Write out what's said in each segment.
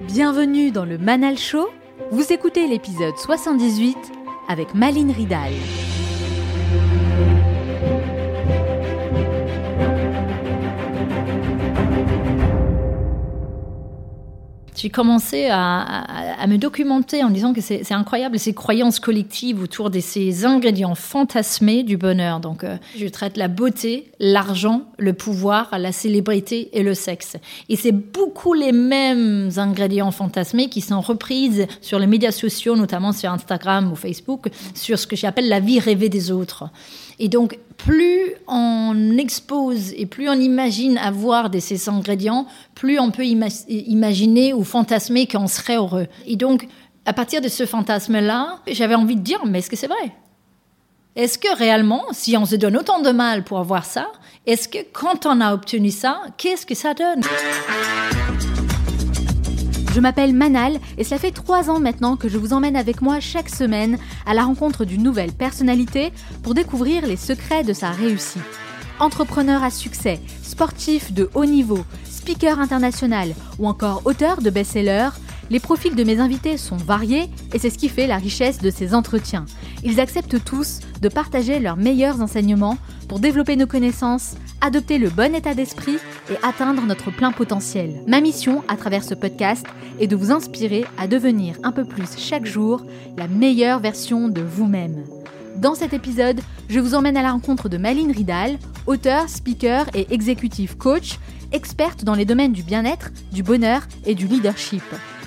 Bienvenue dans le Manal Show. Vous écoutez l'épisode 78 avec Maline Ridal. J'ai commencé à, me documenter en disant que c'est incroyable ces croyances collectives autour de ces ingrédients fantasmés du bonheur. Donc, euh, je traite la beauté, l'argent, le pouvoir, la célébrité et le sexe. Et c'est beaucoup les mêmes ingrédients fantasmés qui sont reprises sur les médias sociaux, notamment sur Instagram ou Facebook, sur ce que j'appelle la vie rêvée des autres. Et donc, plus on expose et plus on imagine avoir de ces ingrédients, plus on peut imaginer ou fantasmer qu'on serait heureux. Et donc, à partir de ce fantasme-là, j'avais envie de dire, mais est-ce que c'est vrai? Est-ce que réellement, si on se donne autant de mal pour avoir ça, est-ce que quand on a obtenu ça, qu'est-ce que ça donne? Je m'appelle Manal et cela fait trois ans maintenant que je vous emmène avec moi chaque semaine à la rencontre d'une nouvelle personnalité pour découvrir les secrets de sa réussite. Entrepreneur à succès, sportif de haut niveau, speaker international ou encore auteur de best-sellers, les profils de mes invités sont variés et c'est ce qui fait la richesse de ces entretiens. Ils acceptent tous de partager leurs meilleurs enseignements pour développer nos connaissances, adopter le bon état d'esprit et atteindre notre plein potentiel. Ma mission à travers ce podcast est de vous inspirer à devenir un peu plus chaque jour la meilleure version de vous-même. Dans cet épisode, je vous emmène à la rencontre de Maline Ridal, auteur, speaker et executive coach, experte dans les domaines du bien-être, du bonheur et du leadership.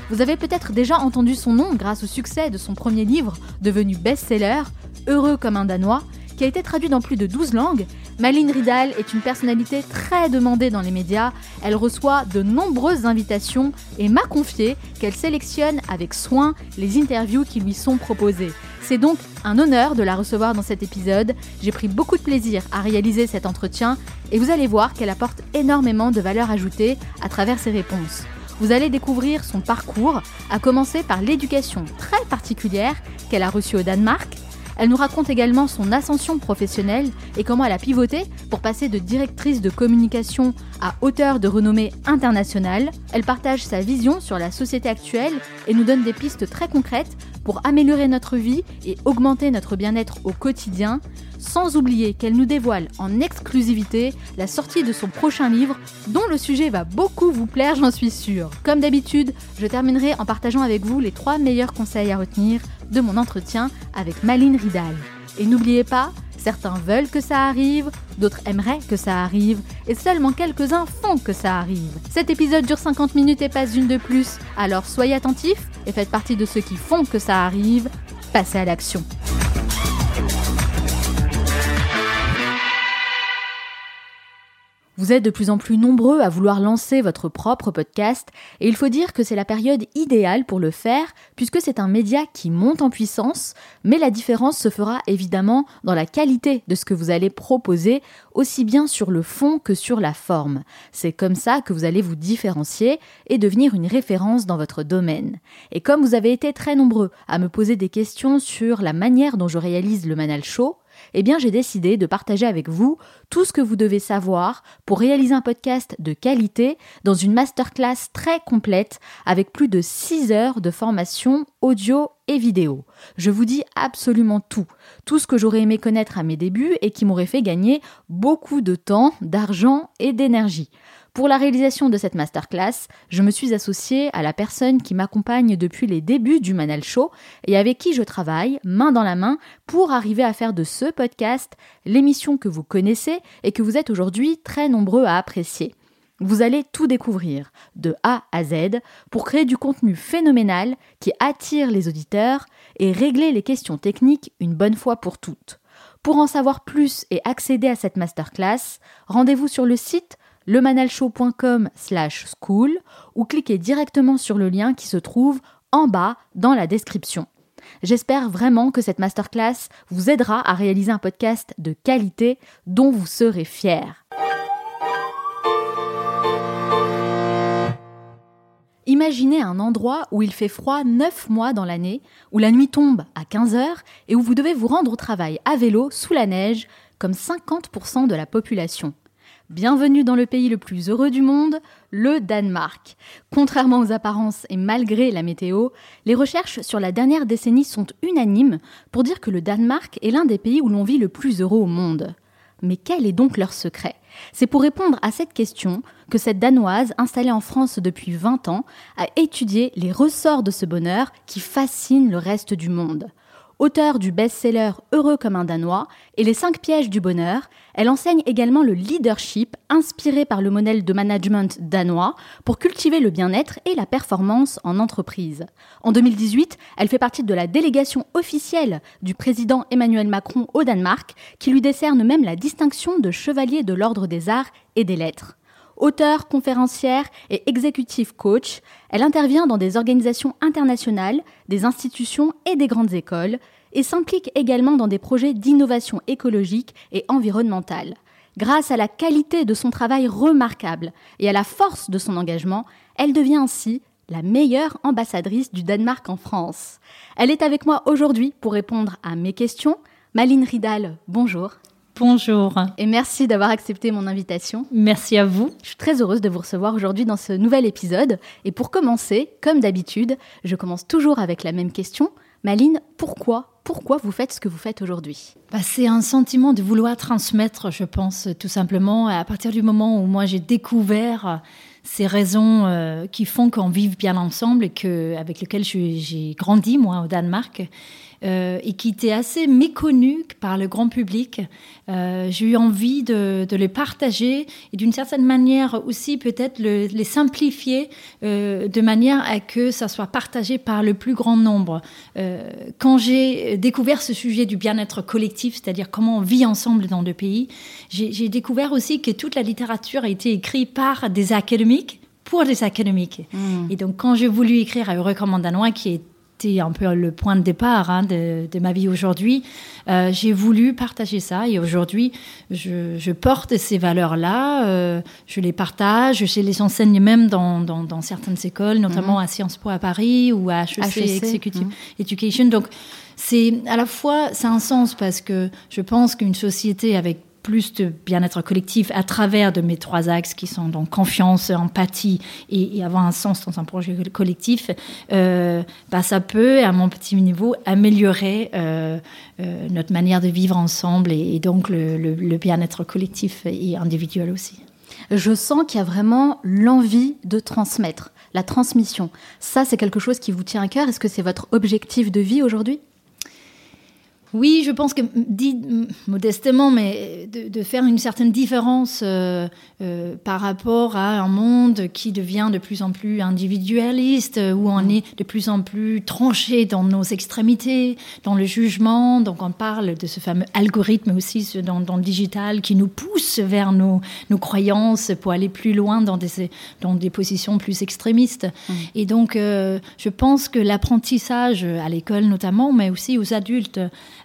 Vous avez peut-être déjà entendu son nom grâce au succès de son premier livre, devenu best-seller, Heureux comme un Danois, qui a été traduit dans plus de 12 langues, Maline Ridal est une personnalité très demandée dans les médias. Elle reçoit de nombreuses invitations et m'a confié qu'elle sélectionne avec soin les interviews qui lui sont proposées. C'est donc un honneur de la recevoir dans cet épisode. J'ai pris beaucoup de plaisir à réaliser cet entretien et vous allez voir qu'elle apporte énormément de valeur ajoutée à travers ses réponses. Vous allez découvrir son parcours, à commencer par l'éducation très particulière qu'elle a reçue au Danemark, elle nous raconte également son ascension professionnelle et comment elle a pivoté pour passer de directrice de communication à auteur de renommée internationale. Elle partage sa vision sur la société actuelle et nous donne des pistes très concrètes pour améliorer notre vie et augmenter notre bien-être au quotidien, sans oublier qu'elle nous dévoile en exclusivité la sortie de son prochain livre dont le sujet va beaucoup vous plaire, j'en suis sûre. Comme d'habitude, je terminerai en partageant avec vous les trois meilleurs conseils à retenir de mon entretien avec Maline Ridal. Et n'oubliez pas, certains veulent que ça arrive, d'autres aimeraient que ça arrive, et seulement quelques-uns font que ça arrive. Cet épisode dure 50 minutes et pas une de plus, alors soyez attentifs et faites partie de ceux qui font que ça arrive. Passez à l'action. Vous êtes de plus en plus nombreux à vouloir lancer votre propre podcast et il faut dire que c'est la période idéale pour le faire puisque c'est un média qui monte en puissance, mais la différence se fera évidemment dans la qualité de ce que vous allez proposer, aussi bien sur le fond que sur la forme. C'est comme ça que vous allez vous différencier et devenir une référence dans votre domaine. Et comme vous avez été très nombreux à me poser des questions sur la manière dont je réalise le Manal Show, eh bien j'ai décidé de partager avec vous tout ce que vous devez savoir pour réaliser un podcast de qualité dans une masterclass très complète avec plus de 6 heures de formation audio et vidéo. Je vous dis absolument tout, tout ce que j'aurais aimé connaître à mes débuts et qui m'aurait fait gagner beaucoup de temps, d'argent et d'énergie. Pour la réalisation de cette masterclass, je me suis associée à la personne qui m'accompagne depuis les débuts du Manal Show et avec qui je travaille main dans la main pour arriver à faire de ce podcast l'émission que vous connaissez et que vous êtes aujourd'hui très nombreux à apprécier. Vous allez tout découvrir, de A à Z, pour créer du contenu phénoménal qui attire les auditeurs et régler les questions techniques une bonne fois pour toutes. Pour en savoir plus et accéder à cette masterclass, rendez-vous sur le site lemanalshow.com slash school ou cliquez directement sur le lien qui se trouve en bas dans la description. J'espère vraiment que cette masterclass vous aidera à réaliser un podcast de qualité dont vous serez fiers. Imaginez un endroit où il fait froid 9 mois dans l'année, où la nuit tombe à 15 heures et où vous devez vous rendre au travail à vélo sous la neige, comme 50% de la population. Bienvenue dans le pays le plus heureux du monde, le Danemark. Contrairement aux apparences et malgré la météo, les recherches sur la dernière décennie sont unanimes pour dire que le Danemark est l'un des pays où l'on vit le plus heureux au monde. Mais quel est donc leur secret? C'est pour répondre à cette question que cette Danoise, installée en France depuis 20 ans, a étudié les ressorts de ce bonheur qui fascine le reste du monde. Auteur du best-seller Heureux comme un Danois et Les 5 pièges du bonheur, elle enseigne également le leadership inspiré par le modèle de management danois pour cultiver le bien-être et la performance en entreprise. En 2018, elle fait partie de la délégation officielle du président Emmanuel Macron au Danemark qui lui décerne même la distinction de chevalier de l'ordre des arts et des lettres. Auteure, conférencière et executive coach, elle intervient dans des organisations internationales, des institutions et des grandes écoles, et s'implique également dans des projets d'innovation écologique et environnementale. Grâce à la qualité de son travail remarquable et à la force de son engagement, elle devient ainsi la meilleure ambassadrice du Danemark en France. Elle est avec moi aujourd'hui pour répondre à mes questions. Maline Ridal, bonjour. Bonjour. Et merci d'avoir accepté mon invitation. Merci à vous. Je suis très heureuse de vous recevoir aujourd'hui dans ce nouvel épisode. Et pour commencer, comme d'habitude, je commence toujours avec la même question. Maline, pourquoi pourquoi vous faites ce que vous faites aujourd'hui? Bah, C'est un sentiment de vouloir transmettre, je pense, tout simplement. À partir du moment où moi j'ai découvert ces raisons euh, qui font qu'on vive bien ensemble et que, avec lesquelles j'ai grandi, moi, au Danemark, euh, et qui était assez méconnu par le grand public. Euh, j'ai eu envie de, les partager et d'une certaine manière aussi peut-être les simplifier euh, de manière à que ça soit partagé par le plus grand nombre. quand j'ai découvert ce sujet du bien-être collectif, c'est-à-dire comment on vit ensemble dans deux pays, j'ai découvert aussi que toute la littérature a été écrite par des académiques pour des académiques. Mmh. Et donc, quand j'ai voulu écrire à Heureux Danois, qui est c'était un peu le point de départ hein, de, ma vie aujourd'hui. Euh, j'ai voulu partager ça et aujourd'hui, je, porte ces valeurs-là, euh, je les partage, je les enseigne même dans, dans, certaines écoles, notamment mhm. à Sciences Po à Paris ou à HEC, e Executive mhm. Education. Donc, c'est à la fois, c'est un sens parce que je pense qu'une société avec plus de bien-être collectif à travers de mes trois axes qui sont donc confiance, empathie et, avoir un sens dans un projet collectif, euh, bah, ça peut, à mon petit niveau, améliorer euh, euh, notre manière de vivre ensemble et, donc le, le bien-être collectif et individuel aussi. Je sens qu'il y a vraiment l'envie de transmettre, la transmission. Ça, c'est quelque chose qui vous tient à cœur. Est-ce que c'est votre objectif de vie aujourd'hui? Oui, je pense que, dit modestement, mais de, faire une certaine différence euh, euh, par rapport à un monde qui devient de plus en plus individualiste, où on est de plus en plus tranché dans nos extrémités, dans le jugement. Donc on parle de ce fameux algorithme aussi dans, dans le digital qui nous pousse vers nos, nos, croyances pour aller plus loin dans des, dans des positions plus extrémistes. Mmh. Et donc euh, je pense que l'apprentissage à l'école notamment, mais aussi aux adultes,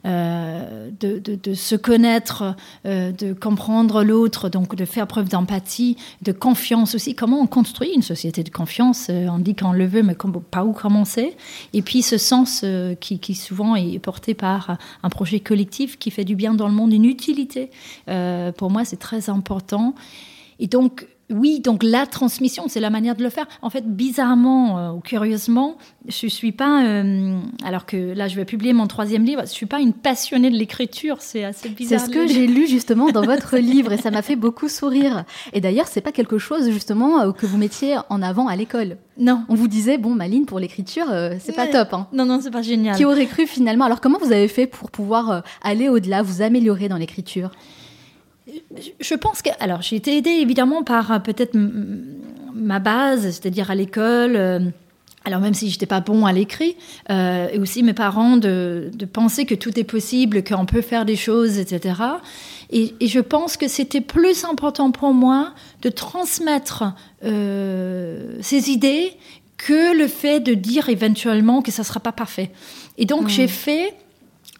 euh, de, se connaître, euh, de comprendre l'autre, donc de faire preuve d'empathie, de confiance aussi. Comment on construit une société de confiance euh, On dit qu'on le veut, mais pas où commencer. Et puis ce sens qui, qui, souvent est porté par un projet collectif qui fait du bien dans le monde, une utilité. pour moi, c'est très important. Et donc, oui, donc la transmission, c'est la manière de le faire. En fait, bizarrement euh, ou curieusement, je suis pas, euh, alors que là, je vais publier mon troisième livre, je suis pas une passionnée de l'écriture. C'est assez bizarre. C'est ce que j'ai lu justement dans votre livre et ça m'a fait beaucoup sourire. Et d'ailleurs, c'est pas quelque chose justement euh, que vous mettiez en avant à l'école. Non. On vous disait bon, Maline, pour l'écriture, c'est pas top. Hein. Non, non, c'est pas génial. Qui aurait cru finalement? Alors, comment vous avez fait pour pouvoir aller au-delà, vous améliorer dans l'écriture? Je pense que. Alors, j'ai été aidée évidemment par euh, peut-être ma base, c'est-à-dire à l'école. Euh, alors même si j'étais pas bon à l'écrit, euh, et aussi mes parents de, penser que tout est possible, qu'on peut faire des choses, etc. Et, je pense que c'était plus important pour moi de transmettre ces idées que le fait de dire éventuellement que ça sera pas parfait. Et donc j'ai fait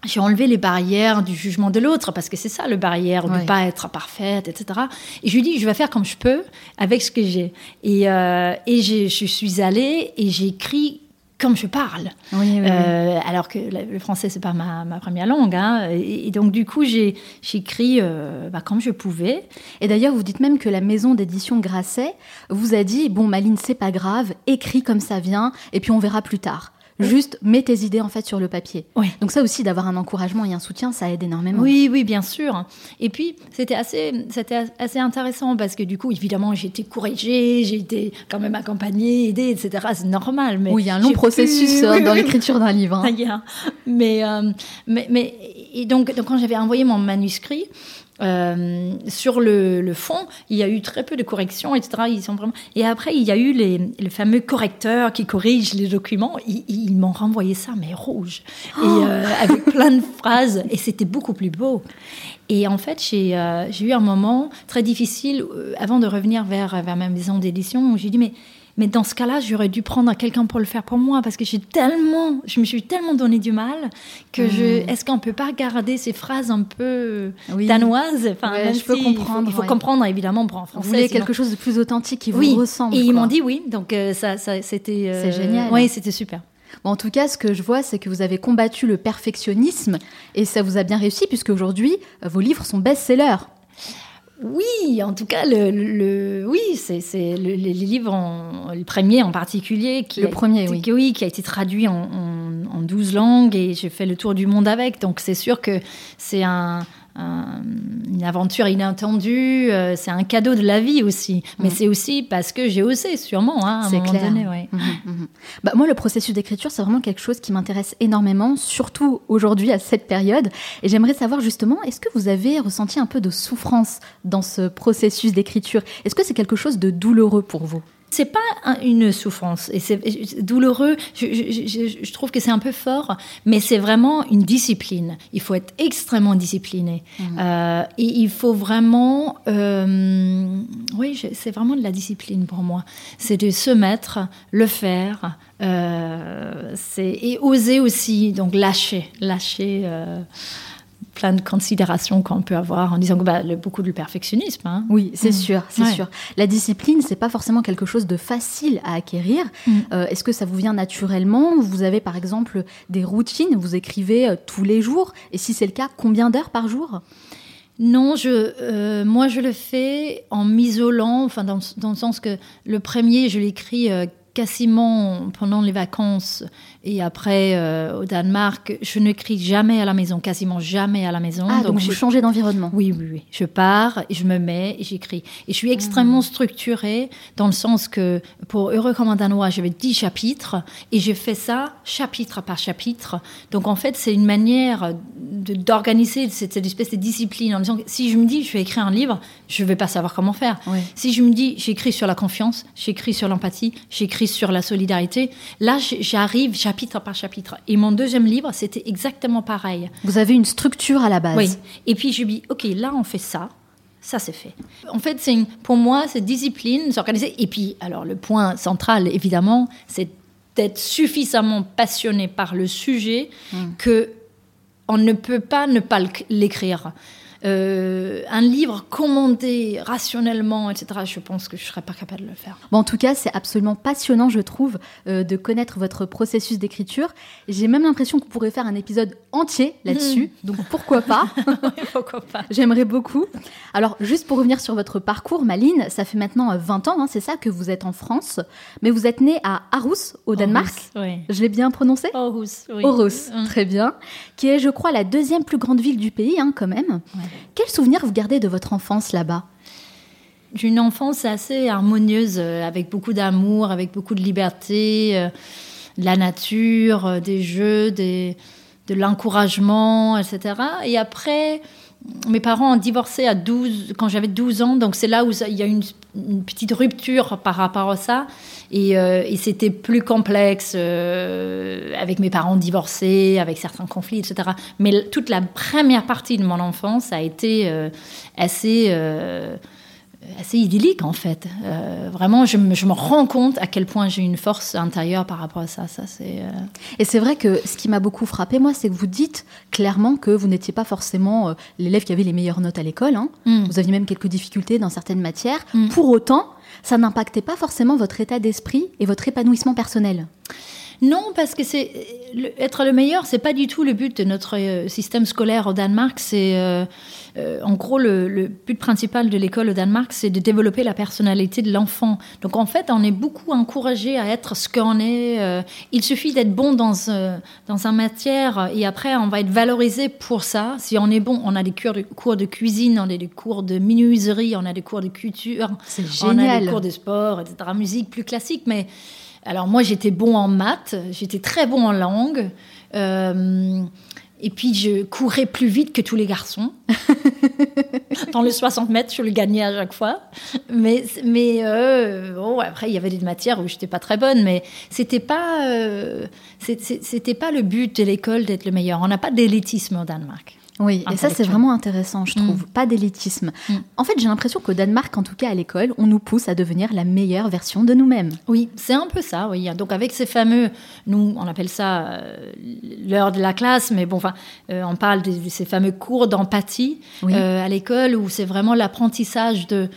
j'ai enlevé les barrières du jugement de l'autre, parce que c'est ça le barrière, ne pas être parfaite, etc. Et je lui dis, je vais faire comme je peux avec ce que j'ai. Et, euh, et je suis allée et j'ai écrit comme je parle. Euh, alors que le français, c'est pas ma, première langue. Hein. Et, donc, du coup, j'ai écrit euh, bah, comme je pouvais. Et d'ailleurs, vous dites même que la maison d'édition Grasset vous a dit Bon, Maline, c'est pas grave, écris comme ça vient, et puis on verra plus tard. Juste mets tes idées en fait sur le papier. Donc ça aussi d'avoir un encouragement et un soutien, ça aide énormément. Oui, oui, bien sûr. Et puis c'était assez, c'était assez intéressant parce que du coup, évidemment, j'ai été corrigée, j'ai été quand même accompagnée, aidée, etc. C'est normal. Mais oui, il y a un long processus euh, dans l'écriture d'un livre. Hein. mais, euh, mais, mais, et donc, donc quand j'avais envoyé mon manuscrit, euh, sur le, fond, il y a eu très peu de corrections, etc. Ils sont vraiment... Et après, il y a eu les, fameux correcteurs qui corrigent les documents. Ils, m'ont renvoyé ça, mais rouge, et oh euh, avec plein de phrases. Et c'était beaucoup plus beau. Et en fait, j'ai euh, eu un moment très difficile avant de revenir vers, vers ma maison d'édition où j'ai dit, mais mais dans ce cas-là, j'aurais dû prendre quelqu'un pour le faire pour moi parce que j'ai tellement, je me suis tellement donné du mal que je. Hmm. Est-ce qu'on peut pas garder ces phrases un peu danoises? Enfin, je peux comprendre. Il faut, comprendre évidemment pour en français. Vous voulez quelque chose de plus authentique qui vous ressemble. Et ils m'ont dit oui, donc euh, ça, ça c'était. Euh, C'est génial. Oui, c'était super. en tout cas, ce que je vois, c'est que vous avez combattu le perfectionnisme et ça vous a bien réussi puisque aujourd'hui, euh, vos livres sont best-sellers. Oui, en tout cas, le, oui, c'est le, les livres, le premier en particulier, qui, le a, premier, oui. oui. qui a été traduit en, en, en 12 langues et j'ai fait le tour du monde avec. Donc c'est sûr que c'est un, une aventure inattendue, euh, c'est un cadeau de la vie aussi. Mais mm. c'est aussi parce que j'ai osé, sûrement, hein, un moment donné. Mm-hmm, mm-hmm. Bah, moi, le processus d'écriture, c'est vraiment quelque chose qui m'intéresse énormément, surtout aujourd'hui, à cette période. Et j'aimerais savoir justement, est-ce que vous avez ressenti un peu de souffrance dans ce processus d'écriture? Est-ce que c'est quelque chose de douloureux pour vous? C'est pas une souffrance et c'est douloureux. Je, trouve que c'est un peu fort, mais c'est vraiment une discipline. Il faut être extrêmement discipliné mmh. euh, et il faut vraiment, euh, oui, c'est vraiment de la discipline pour moi. C'est de se mettre, le faire, euh, c'est et oser aussi, donc lâcher, lâcher plein de considérations qu'on peut avoir en disant que bah, beaucoup de perfectionnisme. Hein. Oui, c'est mm. sûr, c'est sûr. La discipline, c'est pas forcément quelque chose de facile à acquérir. Mm. Euh, est-ce que ça vous vient naturellement Vous avez par exemple des routines, vous écrivez euh, tous les jours, et si c'est le cas, combien d'heures par jour? Non, je, euh, moi je le fais en m'isolant, enfin dans, le sens que le premier je l'écris quasiment pendant les vacances et après euh, au Danemark, je n'écris jamais à la maison, quasiment jamais à la maison. Ah, donc, vous changez d'environnement oui, oui, oui. Je pars, je me mets et j'écris. Et je suis extrêmement ah. structurée dans le sens que pour Heureux comme un Danois, j'avais 10 chapitres et j'ai fait ça chapitre par chapitre. Donc en fait, c'est une manière d'organiser cette, cette, espèce de discipline en disant que si je me dis je vais écrire un livre, je ne vais pas savoir comment faire. Si je me dis j'écris sur la confiance, j'écris sur l'empathie, j'écris sur la solidarité. Là, j'arrive chapitre par chapitre. Et mon deuxième livre, c'était exactement pareil. Vous avez une structure à la base. Oui. Et puis je dis, ok, là on fait ça. Ça, c'est fait. En fait, c'est pour moi, c'est discipline, s'organiser. Et puis, alors, le point central, évidemment, c'est d'être suffisamment passionné par le sujet hmm. que on ne peut pas ne pas l'écrire. Euh, un livre commandé rationnellement, etc., je pense que je ne serais pas capable de le faire. Bon, en tout cas, c'est absolument passionnant, je trouve, euh, de connaître votre processus d'écriture. J'ai même l'impression qu'on pourrait faire un épisode entier là-dessus, hmm. donc pourquoi pas Pourquoi pas J'aimerais beaucoup. Alors, juste pour revenir sur votre parcours, Maline, ça fait maintenant 20 euh, ans, hein, c'est ça, que vous êtes en France, mais vous êtes née à Aarhus, au Danemark. oui. Je l'ai bien prononcé Aarhus, oui. Aarhus, hmm. très bien. Qui est, je crois, la deuxième plus grande ville du pays, hein, quand même. Quel souvenir vous gardez de votre enfance là-bas? D'une enfance assez harmonieuse, euh, avec beaucoup d'amour, avec beaucoup de liberté, euh, de la nature, euh, des jeux, de l'encouragement, etc. Et après, mes parents ont divorcé à 12, quand j'avais 12 ans, donc c'est là où il y a une, une, petite rupture par rapport à ça. Et, euh, c'était plus complexe euh, avec mes parents divorcés, avec certains conflits, etc. Mais toute la première partie de mon enfance a été euh, assez assez idyllique en fait. Euh, vraiment, je me, je me, rends compte à quel point j'ai une force intérieure par rapport à ça. ça c'est, euh, Et c'est vrai que ce qui m'a beaucoup frappé, moi, c'est que vous dites clairement que vous n'étiez pas forcément euh, l'élève qui avait les meilleures notes à l'école. Hein. Mm. Vous aviez même quelques difficultés dans certaines matières. Mm. Pour autant, ça n'impactait pas forcément votre état d'esprit et votre épanouissement personnel. Non, parce que c'est être le meilleur, c'est pas du tout le but de notre euh, système scolaire au Danemark. C'est euh, euh, en gros le, but principal de l'école au Danemark, c'est de développer la personnalité de l'enfant. Donc en fait, on est beaucoup encouragé à être ce qu'on est. il suffit d'être bon dans dans un matière et après on va être valorisé pour ça. Si on est bon, on a des cours de, cours de cuisine, on a des cours de menuiserie, on a des cours de culture, on a des cours de sport, etc. Musique plus classique, mais alors moi, j'étais bon en maths, j'étais très bon en langue. Euh, et puis, je courais plus vite que tous les garçons. Dans les 60 mètres, je le gagnais à chaque fois. Mais, euh, bon, après, il y avait des matières où j'étais pas très bonne, mais c'était pas, euh, pas le but de l'école d'être le meilleur. On n'a pas d'élitisme au Danemark. Oui, et ça c'est vraiment intéressant, je trouve. Mm. Pas d'élitisme. Mm. En fait, j'ai l'impression qu'au Danemark, en tout cas à l'école, on nous pousse à devenir la meilleure version de nous-mêmes. Oui, c'est un peu ça, oui. Donc avec ces fameux, nous on appelle ça euh, l'heure de la classe, mais bon, enfin, euh, on parle de, ces fameux cours d'empathie euh, à l'école où c'est vraiment l'apprentissage de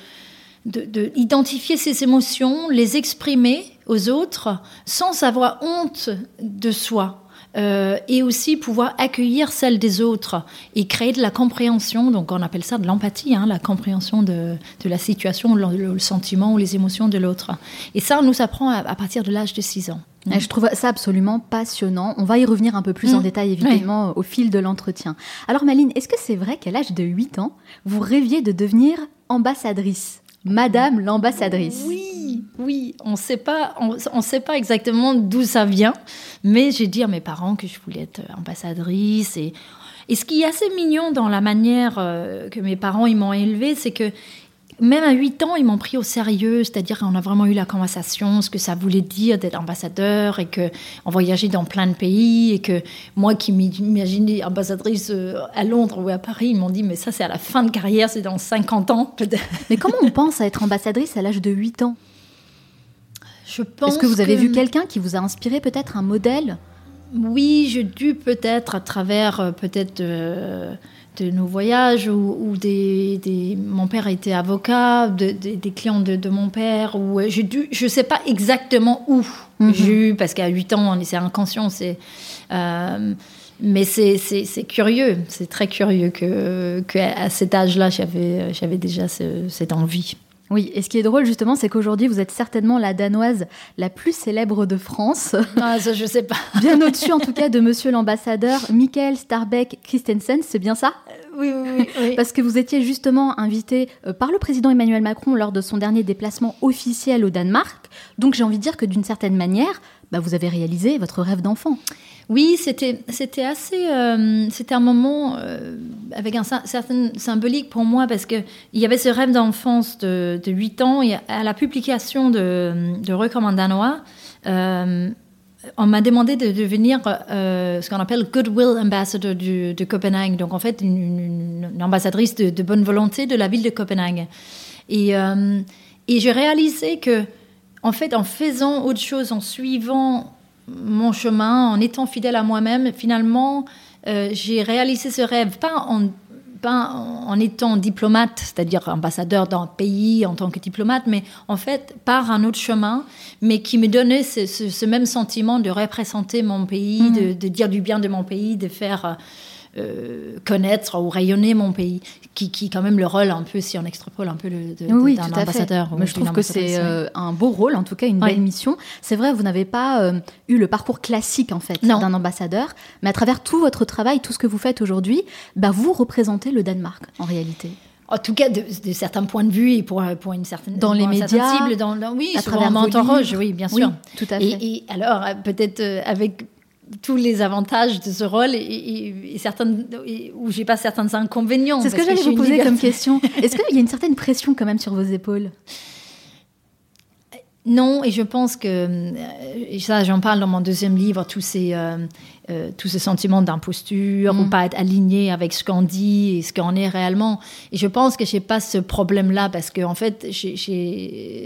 d'identifier ses émotions, les exprimer aux autres sans avoir honte de soi. Euh, et aussi pouvoir accueillir celle des autres et créer de la compréhension. Donc on appelle ça de l'empathie, hein, la compréhension de, de la situation, le, sentiment ou les émotions de l'autre. Et ça, on nous apprend à, partir de l'âge de 6 ans. Je trouve ça absolument passionnant. On va y revenir un peu plus en mmh. détail, évidemment, au fil de l'entretien. Alors, Maline, est-ce que c'est vrai qu'à l'âge de 8 ans, vous rêviez de devenir ambassadrice? Madame l'ambassadrice. Oui, oui, on sait pas, on, sait pas exactement d'où ça vient, mais j'ai dit à mes parents que je voulais être ambassadrice et ce qui est assez mignon dans la manière euh, que mes parents ils m'ont élevée, c'est que même à 8 ans, ils m'ont pris au sérieux, c'est-à-dire qu'on a vraiment eu la conversation, ce que ça voulait dire d'être ambassadeur et qu'on voyageait dans plein de pays et que moi qui m'imaginais ambassadrice euh, à Londres ou à Paris, ils m'ont dit mais ça c'est à la fin de carrière, c'est dans 50 ans Mais comment on pense à être ambassadrice à l'âge de 8 ans? Je pense Est-ce que vous avez vu quelqu'un qui vous a inspiré peut-être un modèle? Oui, j'ai dû peut-être à travers euh, peut-être... Euh, de nos voyages ou, des, mon père était avocat, des clients de, mon père, ou euh, j'ai dû, je sais pas exactement où mhm. j'ai eu, parce qu'à 8 ans, on est inconscient, c'est, euh, mais c'est, curieux, c'est très curieux que, que à cet âge-là, j'avais, j'avais déjà cette envie. Oui, et ce qui est drôle justement, c'est qu'aujourd'hui, vous êtes certainement la danoise la plus célèbre de France. Ah, ça, je sais pas. bien au-dessus, en tout cas, de monsieur l'ambassadeur Michael Starbeck Christensen, c'est bien ça? Euh, oui, oui, oui, Parce que vous étiez justement invité euh, par le président Emmanuel Macron lors de son dernier déplacement officiel au Danemark. Donc j'ai envie de dire que d'une certaine manière, bah, vous avez réalisé votre rêve d'enfant. Oui, c'était c'était assez euh, c'était un moment euh, avec un certain symbolique pour moi parce que il y avait ce rêve d'enfance de, de 8 ans et à la publication de de Recommand danois euh, on m'a demandé de devenir ce qu'on appelle Goodwill Ambassador de Copenhague, donc en fait une, ambassadrice de, bonne volonté de la ville de Copenhague. Et j'ai réalisé que, en fait, en faisant autre chose, en suivant mon chemin, en étant fidèle à moi-même, finalement, euh, j'ai réalisé ce rêve, pas en, pas en étant diplomate, c'est-à-dire ambassadeur d'un pays en tant que diplomate, mais en fait par un autre chemin, mais qui me donnait ce, même sentiment de représenter mon pays, mmh. de, de, dire du bien de mon pays, de faire euh, connaître ou rayonner mon pays, qui, qui quand même le rôle un peu, si on extrapole un peu le, de, oui, d'un ambassadeur. Mais je trouve que c'est euh, un beau rôle, en tout cas une belle mission. C'est vrai, vous n'avez pas euh, eu le parcours classique en fait d'un ambassadeur, mais à travers tout votre travail, tout ce que vous faites aujourd'hui, bah, vous représentez le Danemark en réalité. En tout cas, de, certains points de vue et pour, pour une certaine dans les médias, cible, dans, oui, à travers Monteroge, oui, bien sûr. tout à fait. Et, et alors, peut-être avec tous les avantages de ce rôle et, certains où j'ai pas certains inconvénients. C'est ce que, j'allais vous poser comme question. Est-ce qu'il y a une certaine pression quand même sur vos épaules? Non, et je pense que, et ça j'en parle dans mon deuxième livre, tous ces, euh, euh, tous ces sentiments d'imposture, ou mm. pas être aligné avec ce qu'on dit et ce qu'on est réellement. Et je pense que j'ai pas ce problème-là parce que en fait,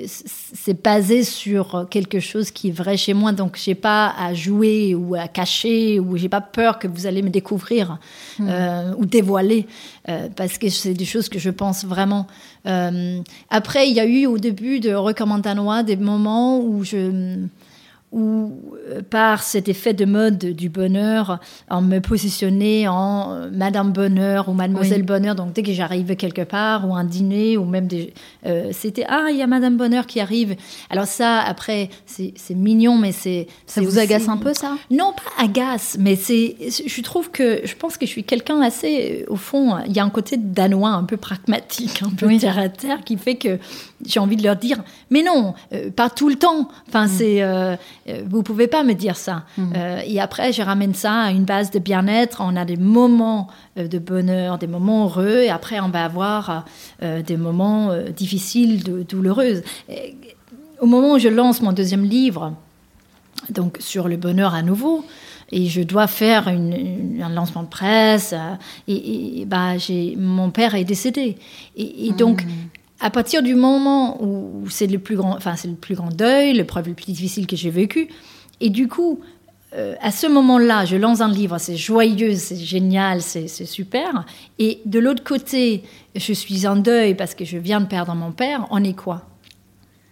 c'est basé sur quelque chose qui est vrai chez moi, donc j'ai pas à jouer ou à cacher ou j'ai pas peur que vous allez me découvrir mm. euh, ou dévoiler euh, parce que c'est des choses que je pense vraiment. après, il y a eu au début de Recommandanois des moments où je ou euh, par cet effet de mode du bonheur, en me positionner en euh, Madame Bonheur ou Mademoiselle Bonheur. Donc dès que j'arrive quelque part ou un dîner ou même des, euh, c'était ah il y a Madame Bonheur qui arrive. Alors ça après c'est mignon mais c'est ça vous agace un peu ça? Non pas agace mais c'est je trouve que je pense que je suis quelqu'un assez au fond il y a un côté danois un peu pragmatique un peu terre à terre qui fait que j'ai envie de leur dire mais non pas tout le temps. Enfin mm. c'est euh, vous pouvez pas me dire ça. Mhm. Euh, et après, je ramène ça à une base de bien-être. On a des moments euh, de bonheur, des moments heureux, et après, on va avoir des moments difficiles, douloureux. au moment où je lance mon deuxième livre, donc sur le bonheur à nouveau, et je dois faire un lancement de presse. et, bah, mon père est décédé. Et, donc, mhm à partir du moment où c'est le plus grand, enfin c'est le plus grand deuil, l'épreuve le plus difficile que j'ai vécu, et du coup, euh, à ce moment-là, je lance un livre, c'est joyeux, c'est génial, c'est super. Et de l'autre côté, je suis en deuil parce que je viens de perdre mon père. On est quoi?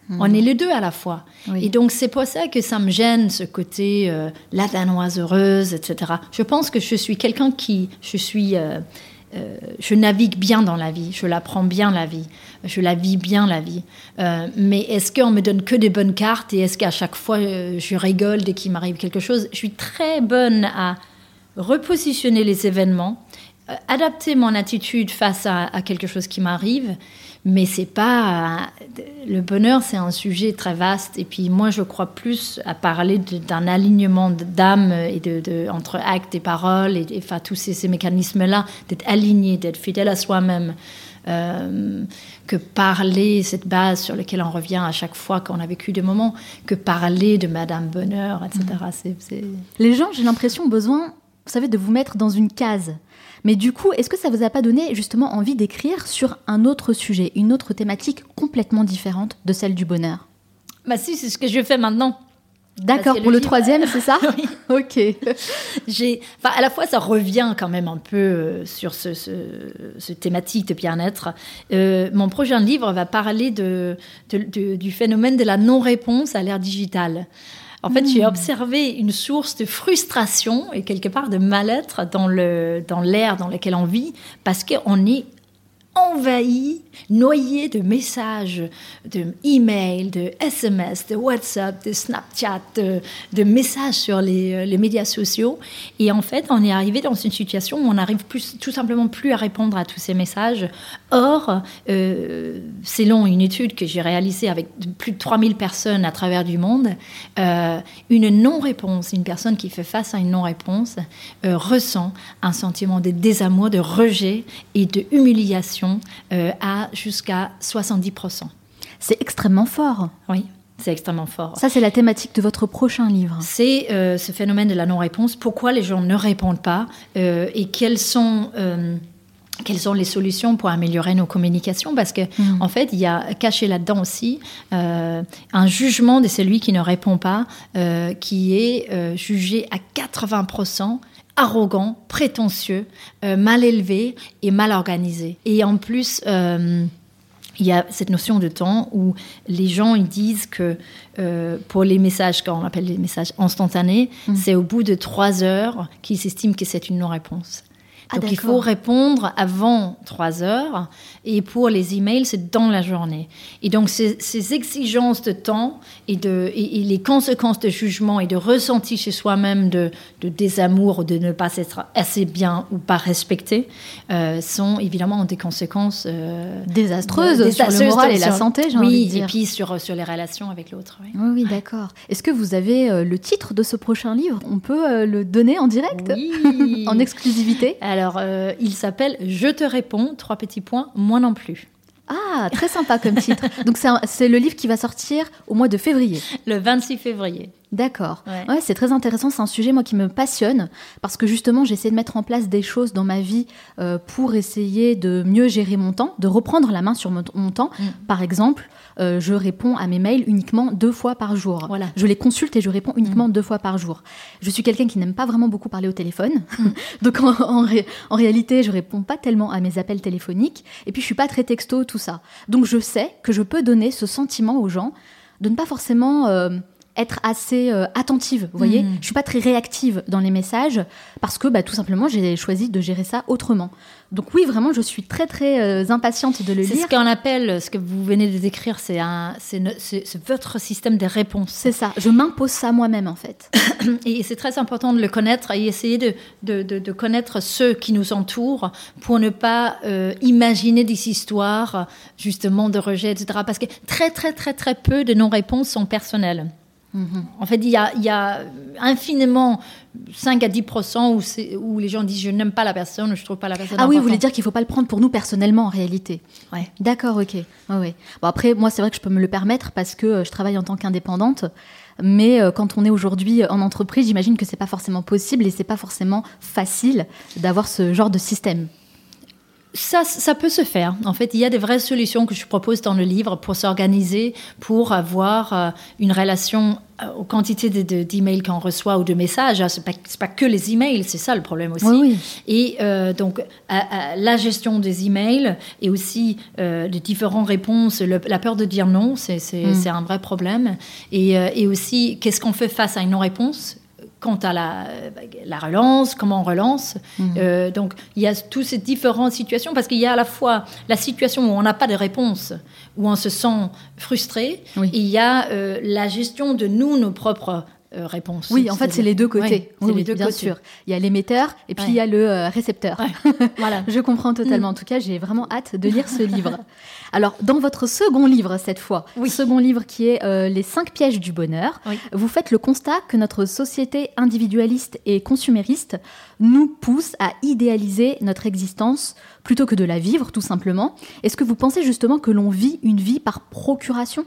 Hmm. On est les deux à la fois. Et donc c'est pour ça que ça me gêne ce côté euh, la danoise heureuse, etc. Je pense que je suis quelqu'un qui, je suis euh, euh, je navigue bien dans la vie, je la prends bien la vie, je la vis bien la vie. Euh, mais est-ce qu'on me donne que des bonnes cartes et est-ce qu'à chaque fois euh, je rigole dès qu'il m'arrive quelque chose? Je suis très bonne à repositionner les événements, adapter mon attitude face à quelque chose qui m'arrive mais c'est pas le bonheur, c'est un sujet très vaste. Et puis moi, je crois plus à parler d'un alignement d'âme et de, entre actes et paroles et, enfin tous ces, mécanismes-là, d'être aligné, d'être fidèle à soi-même. Euh, que parler, cette base sur laquelle on revient à chaque fois qu'on a vécu des moments, que parler de Madame Bonheur, etc. Mmh. Les gens, j'ai l'impression, besoin, vous savez, de vous mettre dans une case. Mais du coup, est-ce que ça vous a pas donné justement envie d'écrire sur un autre sujet, une autre thématique complètement différente de celle du bonheur? Bah si, c'est ce que je fais maintenant. D'accord, pour le, troisième, c'est ça Oui. Ok. J'ai, enfin, à la fois, ça revient quand même un peu euh, sur ce, ce, thématique de bien-être. Euh, mon prochain livre va parler de, du phénomène de la non-réponse à l'ère digitale. En fait, j'ai hmm. observé une source de frustration et quelque part de mal-être dans l'air dans, dans lequel on vit parce qu'on est envahi, noyé de messages, de emails, de SMS, de WhatsApp, de Snapchat, de, messages sur les, euh, les, médias sociaux. Et en fait, on est arrivé dans une situation où on n'arrive tout simplement plus à répondre à tous ces messages. Or, euh, selon une étude que j'ai réalisée avec plus de 3000 personnes à travers du monde, euh, une non-réponse, une personne qui fait face à une non-réponse, ressent un sentiment de désamour, de rejet et de humiliation à jusqu'à 70%. C'est extrêmement fort. Oui. C'est extrêmement fort. Ça, c'est la thématique de votre prochain livre. C'est ce phénomène de la non-réponse. Pourquoi les gens ne répondent pas et quels sont quelles sont les solutions pour améliorer nos communications? Parce que mm. en fait, il y a caché là-dedans aussi euh, un jugement de celui qui ne répond pas, euh, qui est euh, jugé à 80% arrogant, prétentieux, mal élevé et mal organisé. Et en plus, il y a cette notion de temps où les gens ils disent que pour les messages, quand on appelle les messages instantanés, mm. c'est au bout de trois heures qu'ils estiment que c'est une non-réponse. Ah, Donc il faut répondre avant 3 heures et pour les emails, c'est dans la journée. Et donc ces, exigences de temps et, de, et, les conséquences de jugement et de ressenti chez soi-même de, de, désamour ou de ne pas être assez bien ou pas respecté euh, sont évidemment des conséquences euh, désastreuses, sur le moral et la santé, j'ai oui, envie de dire. et puis sur, sur les relations avec l'autre. Oui, oui, d'accord. Est-ce que vous avez euh, le titre de ce prochain livre? On peut le donner en direct? En exclusivité? Alors, euh, il s'appelle Je te réponds, trois petits points, moi non plus. Ah, très sympa comme titre. Donc c'est le livre qui va sortir au mois de février. Le 26 février. D'accord. Ouais, c'est très intéressant. C'est un sujet moi qui me passionne parce que justement j'essaie de mettre en place des choses dans ma vie euh, pour essayer de mieux gérer mon temps, de reprendre la main sur mon, temps. Mm. Par exemple, euh, je réponds à mes mails uniquement deux fois par jour. Voilà. Je les consulte et je réponds uniquement mm. deux fois par jour. Je suis quelqu'un qui n'aime pas vraiment beaucoup parler au téléphone, mm. donc en, en, réalité je réponds pas tellement à mes appels téléphoniques. Et puis je suis pas très texto tout ça. Donc je sais que je peux donner ce sentiment aux gens de ne pas forcément euh, être assez euh, attentive, vous voyez. Mhm. Je suis pas très réactive dans les messages parce que bah, tout simplement j'ai choisi de gérer ça autrement. Donc oui, vraiment, je suis très très euh, impatiente de le C'est ce lire. qu'on appelle, ce que vous venez de décrire, c'est un, votre système de réponse. C'est ça, je m'impose ça moi-même en fait. Et c'est très important de le connaître et essayer de, de, de- de connaître ceux qui nous entourent pour ne pas euh, imaginer des histoires justement de rejet, etc. Parce que très très très très peu de nos réponses sont personnelles. En fait, il y a, il y a infiniment 5 à 10 où, où les gens disent je n'aime pas la personne je trouve pas la personne Ah oui, vous voulez dire qu'il faut pas le prendre pour nous personnellement en réalité. Ouais. D'accord, ok. Ouais, ouais. Bon, après, moi, c'est vrai que je peux me le permettre parce que euh, je travaille en tant qu'indépendante. Mais euh, quand on est aujourd'hui en entreprise, j'imagine que c'est pas forcément possible et c'est pas forcément facile d'avoir ce genre de système. Ça, ça peut se faire. En fait, il y a des vraies solutions que je propose dans le livre pour s'organiser, pour avoir euh, une relation euh, aux quantités de- de- d'emails qu'on reçoit ou de messages. Ah, C'est pas, que les emails, c'est ça le problème aussi. Oui, oui. Et euh, donc, à- à la gestion des emails et aussi euh, de différentes réponses, le- la peur de dire non, c'est Mm. un vrai problème. Et, euh, et aussi, qu'est-ce qu'on fait face à une non-réponse quant à la, la relance, comment on relance. Mm. Euh, donc, il y a toutes ces différentes situations parce qu'il y a à la fois la situation où on n'a pas de réponse, où on se sent frustré, Oui. et il y a euh, la gestion de nous, nos propres euh, réponses. Oui, en fait, c'est les deux côtés. Oui, les deux bien côtés. sûr. Il y a l'émetteur et puis Ouais. il y a le euh, récepteur. Ouais. voilà. Je comprends totalement. En tout cas, j'ai vraiment hâte de lire ce livre. Alors, dans votre second livre, cette fois, Oui. second livre qui est euh, Les cinq pièges du bonheur, Oui. vous faites le constat que notre société individualiste et consumériste nous pousse à idéaliser notre existence plutôt que de la vivre, tout simplement. Est-ce que vous pensez justement que l'on vit une vie par procuration?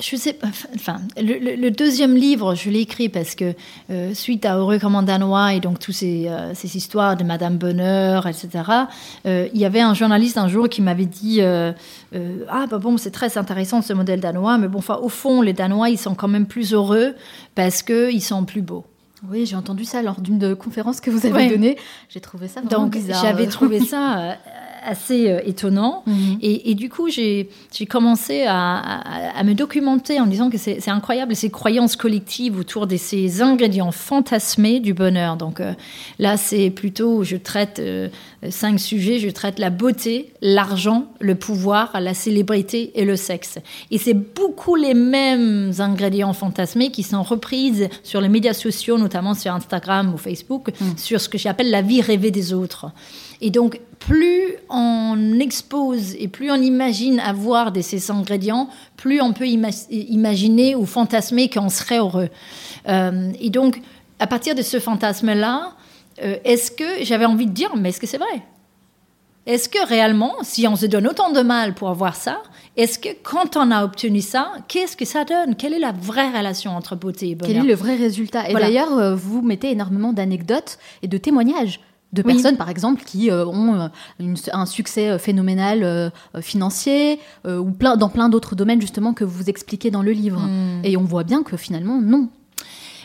Je sais pas. Enfin, le, le- le deuxième livre, je l'ai écrit parce que euh, suite à Heureux comme en danois et donc toutes ces, euh, ces histoires de Madame Bonheur, etc. euh, il y avait un journaliste un jour qui m'avait dit ah bah bon c'est très intéressant ce modèle danois, mais bon enfin au fond les Danois ils sont quand même plus heureux parce que ils sont plus beaux. Oui, j'ai entendu ça lors d'une conférence que vous avez Ouais. donnée. J'ai trouvé ça vraiment Donc bizarre. j'avais trouvé ça assez euh, étonnant. Mhm. Et, et du coup, j'ai commencé à, à- à me documenter en disant que c'est incroyable ces croyances collectives autour de ces ingrédients fantasmés du bonheur. Donc euh, là, c'est plutôt, je traite euh, cinq sujets, je traite la beauté, l'argent, le pouvoir, la célébrité et le sexe. Et c'est beaucoup les mêmes ingrédients fantasmés qui sont reprises sur les médias sociaux, notamment sur Instagram ou Facebook, sur ce que j'appelle la vie rêvée des autres. Et donc, plus on expose et plus on imagine avoir de ces ingrédients, plus on peut ima- imaginer ou fantasmer qu'on serait heureux. Euh, et donc, à partir de ce fantasme-là, euh, est-ce que j'avais envie de dire, mais est-ce que c'est vrai? Est-ce que réellement, si on se donne autant de mal pour avoir ça, est-ce que quand on a obtenu ça, qu'est-ce que ça donne? Quelle est la vraie relation entre beauté et bonheur? Quel est le vrai résultat? Et Voilà. d'ailleurs, euh, vous mettez énormément d'anecdotes et de témoignages de Oui. personnes, par exemple, qui euh, ont euh, une- un succès euh, phénoménal euh, financier euh, ou plein, dans plein d'autres domaines, justement, que vous expliquez dans le livre. Hmm. Et on voit bien que finalement, non.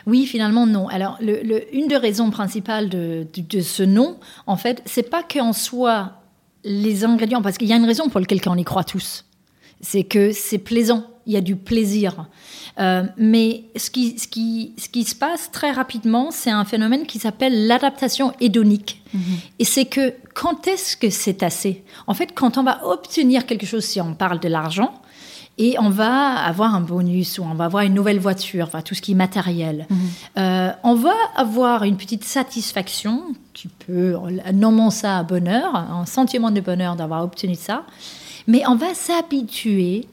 Oui, finalement, non. Alors, le- le- une des raisons principales de, de- de ce non, en fait, c'est pas qu'en soit les ingrédients, parce qu'il y a une raison pour laquelle on y croit tous. C'est que c'est plaisant, il y a du plaisir. Euh, mais ce qui, ce, qui, ce qui se passe très rapidement, c'est un phénomène qui s'appelle l'adaptation hédonique. Et c'est que quand est-ce que c'est assez? En fait, quand on va obtenir quelque chose, si on parle de l'argent, et on va avoir un bonus ou on va avoir une nouvelle voiture, enfin tout ce qui est matériel. Euh, on va avoir une petite satisfaction, tu peux nommer ça bonheur, un sentiment de bonheur d'avoir obtenu ça, mais on va s'habituer.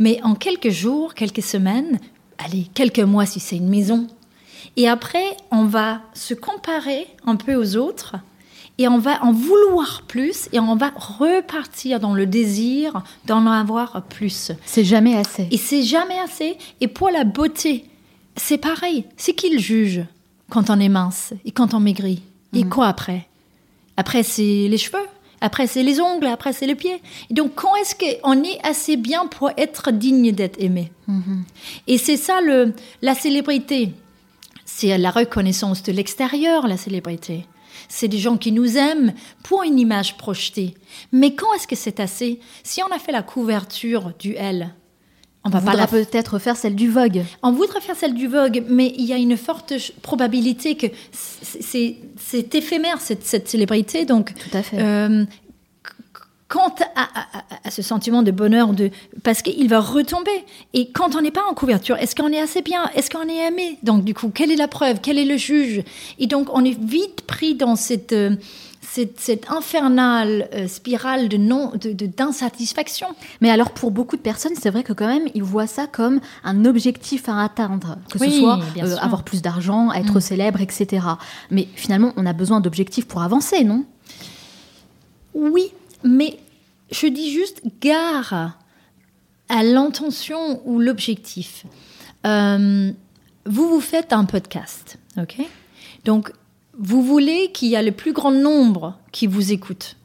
Mais en quelques jours, quelques semaines, allez, quelques mois si c'est une maison, et après on va se comparer un peu aux autres et on va en vouloir plus et on va repartir dans le désir d'en avoir plus. C'est jamais assez. Et c'est jamais assez. Et pour la beauté, c'est pareil. C'est qui le juge quand on est mince et quand on maigrit? Et quoi après? Après, c'est les cheveux. Après, c'est les ongles. Après, c'est les pieds. Et donc, quand est-ce qu'on est assez bien pour être digne d'être aimé? Et c'est ça le, la célébrité. C'est la reconnaissance de l'extérieur, la célébrité. C'est des gens qui nous aiment pour une image projetée. Mais quand est-ce que c'est assez? Si on a fait la couverture du L, On va pas peut-être faire celle du Vogue. On voudrait faire celle du Vogue, mais il y a une forte probabilité que c'est éphémère cette, cette, célébrité. Donc, Tout à fait. Euh, quant à, ce sentiment de bonheur, de parce qu'il va retomber. Et quand on n'est pas en couverture, est-ce qu'on est assez bien? Est-ce qu'on est aimé? Donc du coup, quelle est la preuve? Quel est le juge? Et donc on est vite pris dans cette euh, cette, infernale euh, spirale de non de d'insatisfaction. Mais alors pour beaucoup de personnes, c'est vrai que quand même ils voient ça comme un objectif à atteindre, que ce soit euh, avoir plus d'argent, être mm. célèbre, etc. Mais finalement, on a besoin d'objectifs pour avancer, non? Oui, mais je dis juste gare à l'intention ou l'objectif. Euh, vous vous faites un podcast, ok? Donc, vous voulez qu'il y ait le plus grand nombre qui vous écoute.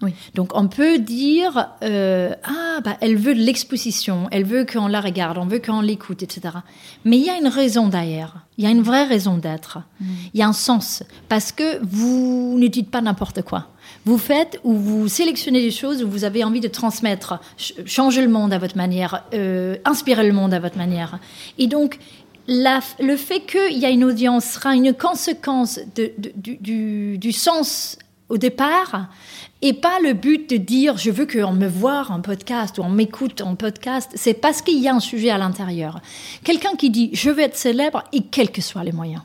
Oui. Donc on peut dire euh, ah bah elle veut de l'exposition, elle veut qu'on la regarde, on veut qu'on l'écoute, etc. Mais il y a une raison derrière, il y a une vraie raison d'être, mm. il y a un sens parce que vous ne dites pas n'importe quoi. Vous faites ou vous sélectionnez des choses où vous avez envie de transmettre, changer le monde à votre manière, euh, inspirer le monde à votre manière. Et donc le fait qu'il y a une audience sera une conséquence du, du, sens au départ et pas le but de dire je veux qu'on me voit en podcast ou on m'écoute en podcast. C'est parce qu'il y a un sujet à l'intérieur. Quelqu'un qui dit je veux être célèbre et quels que soient les moyens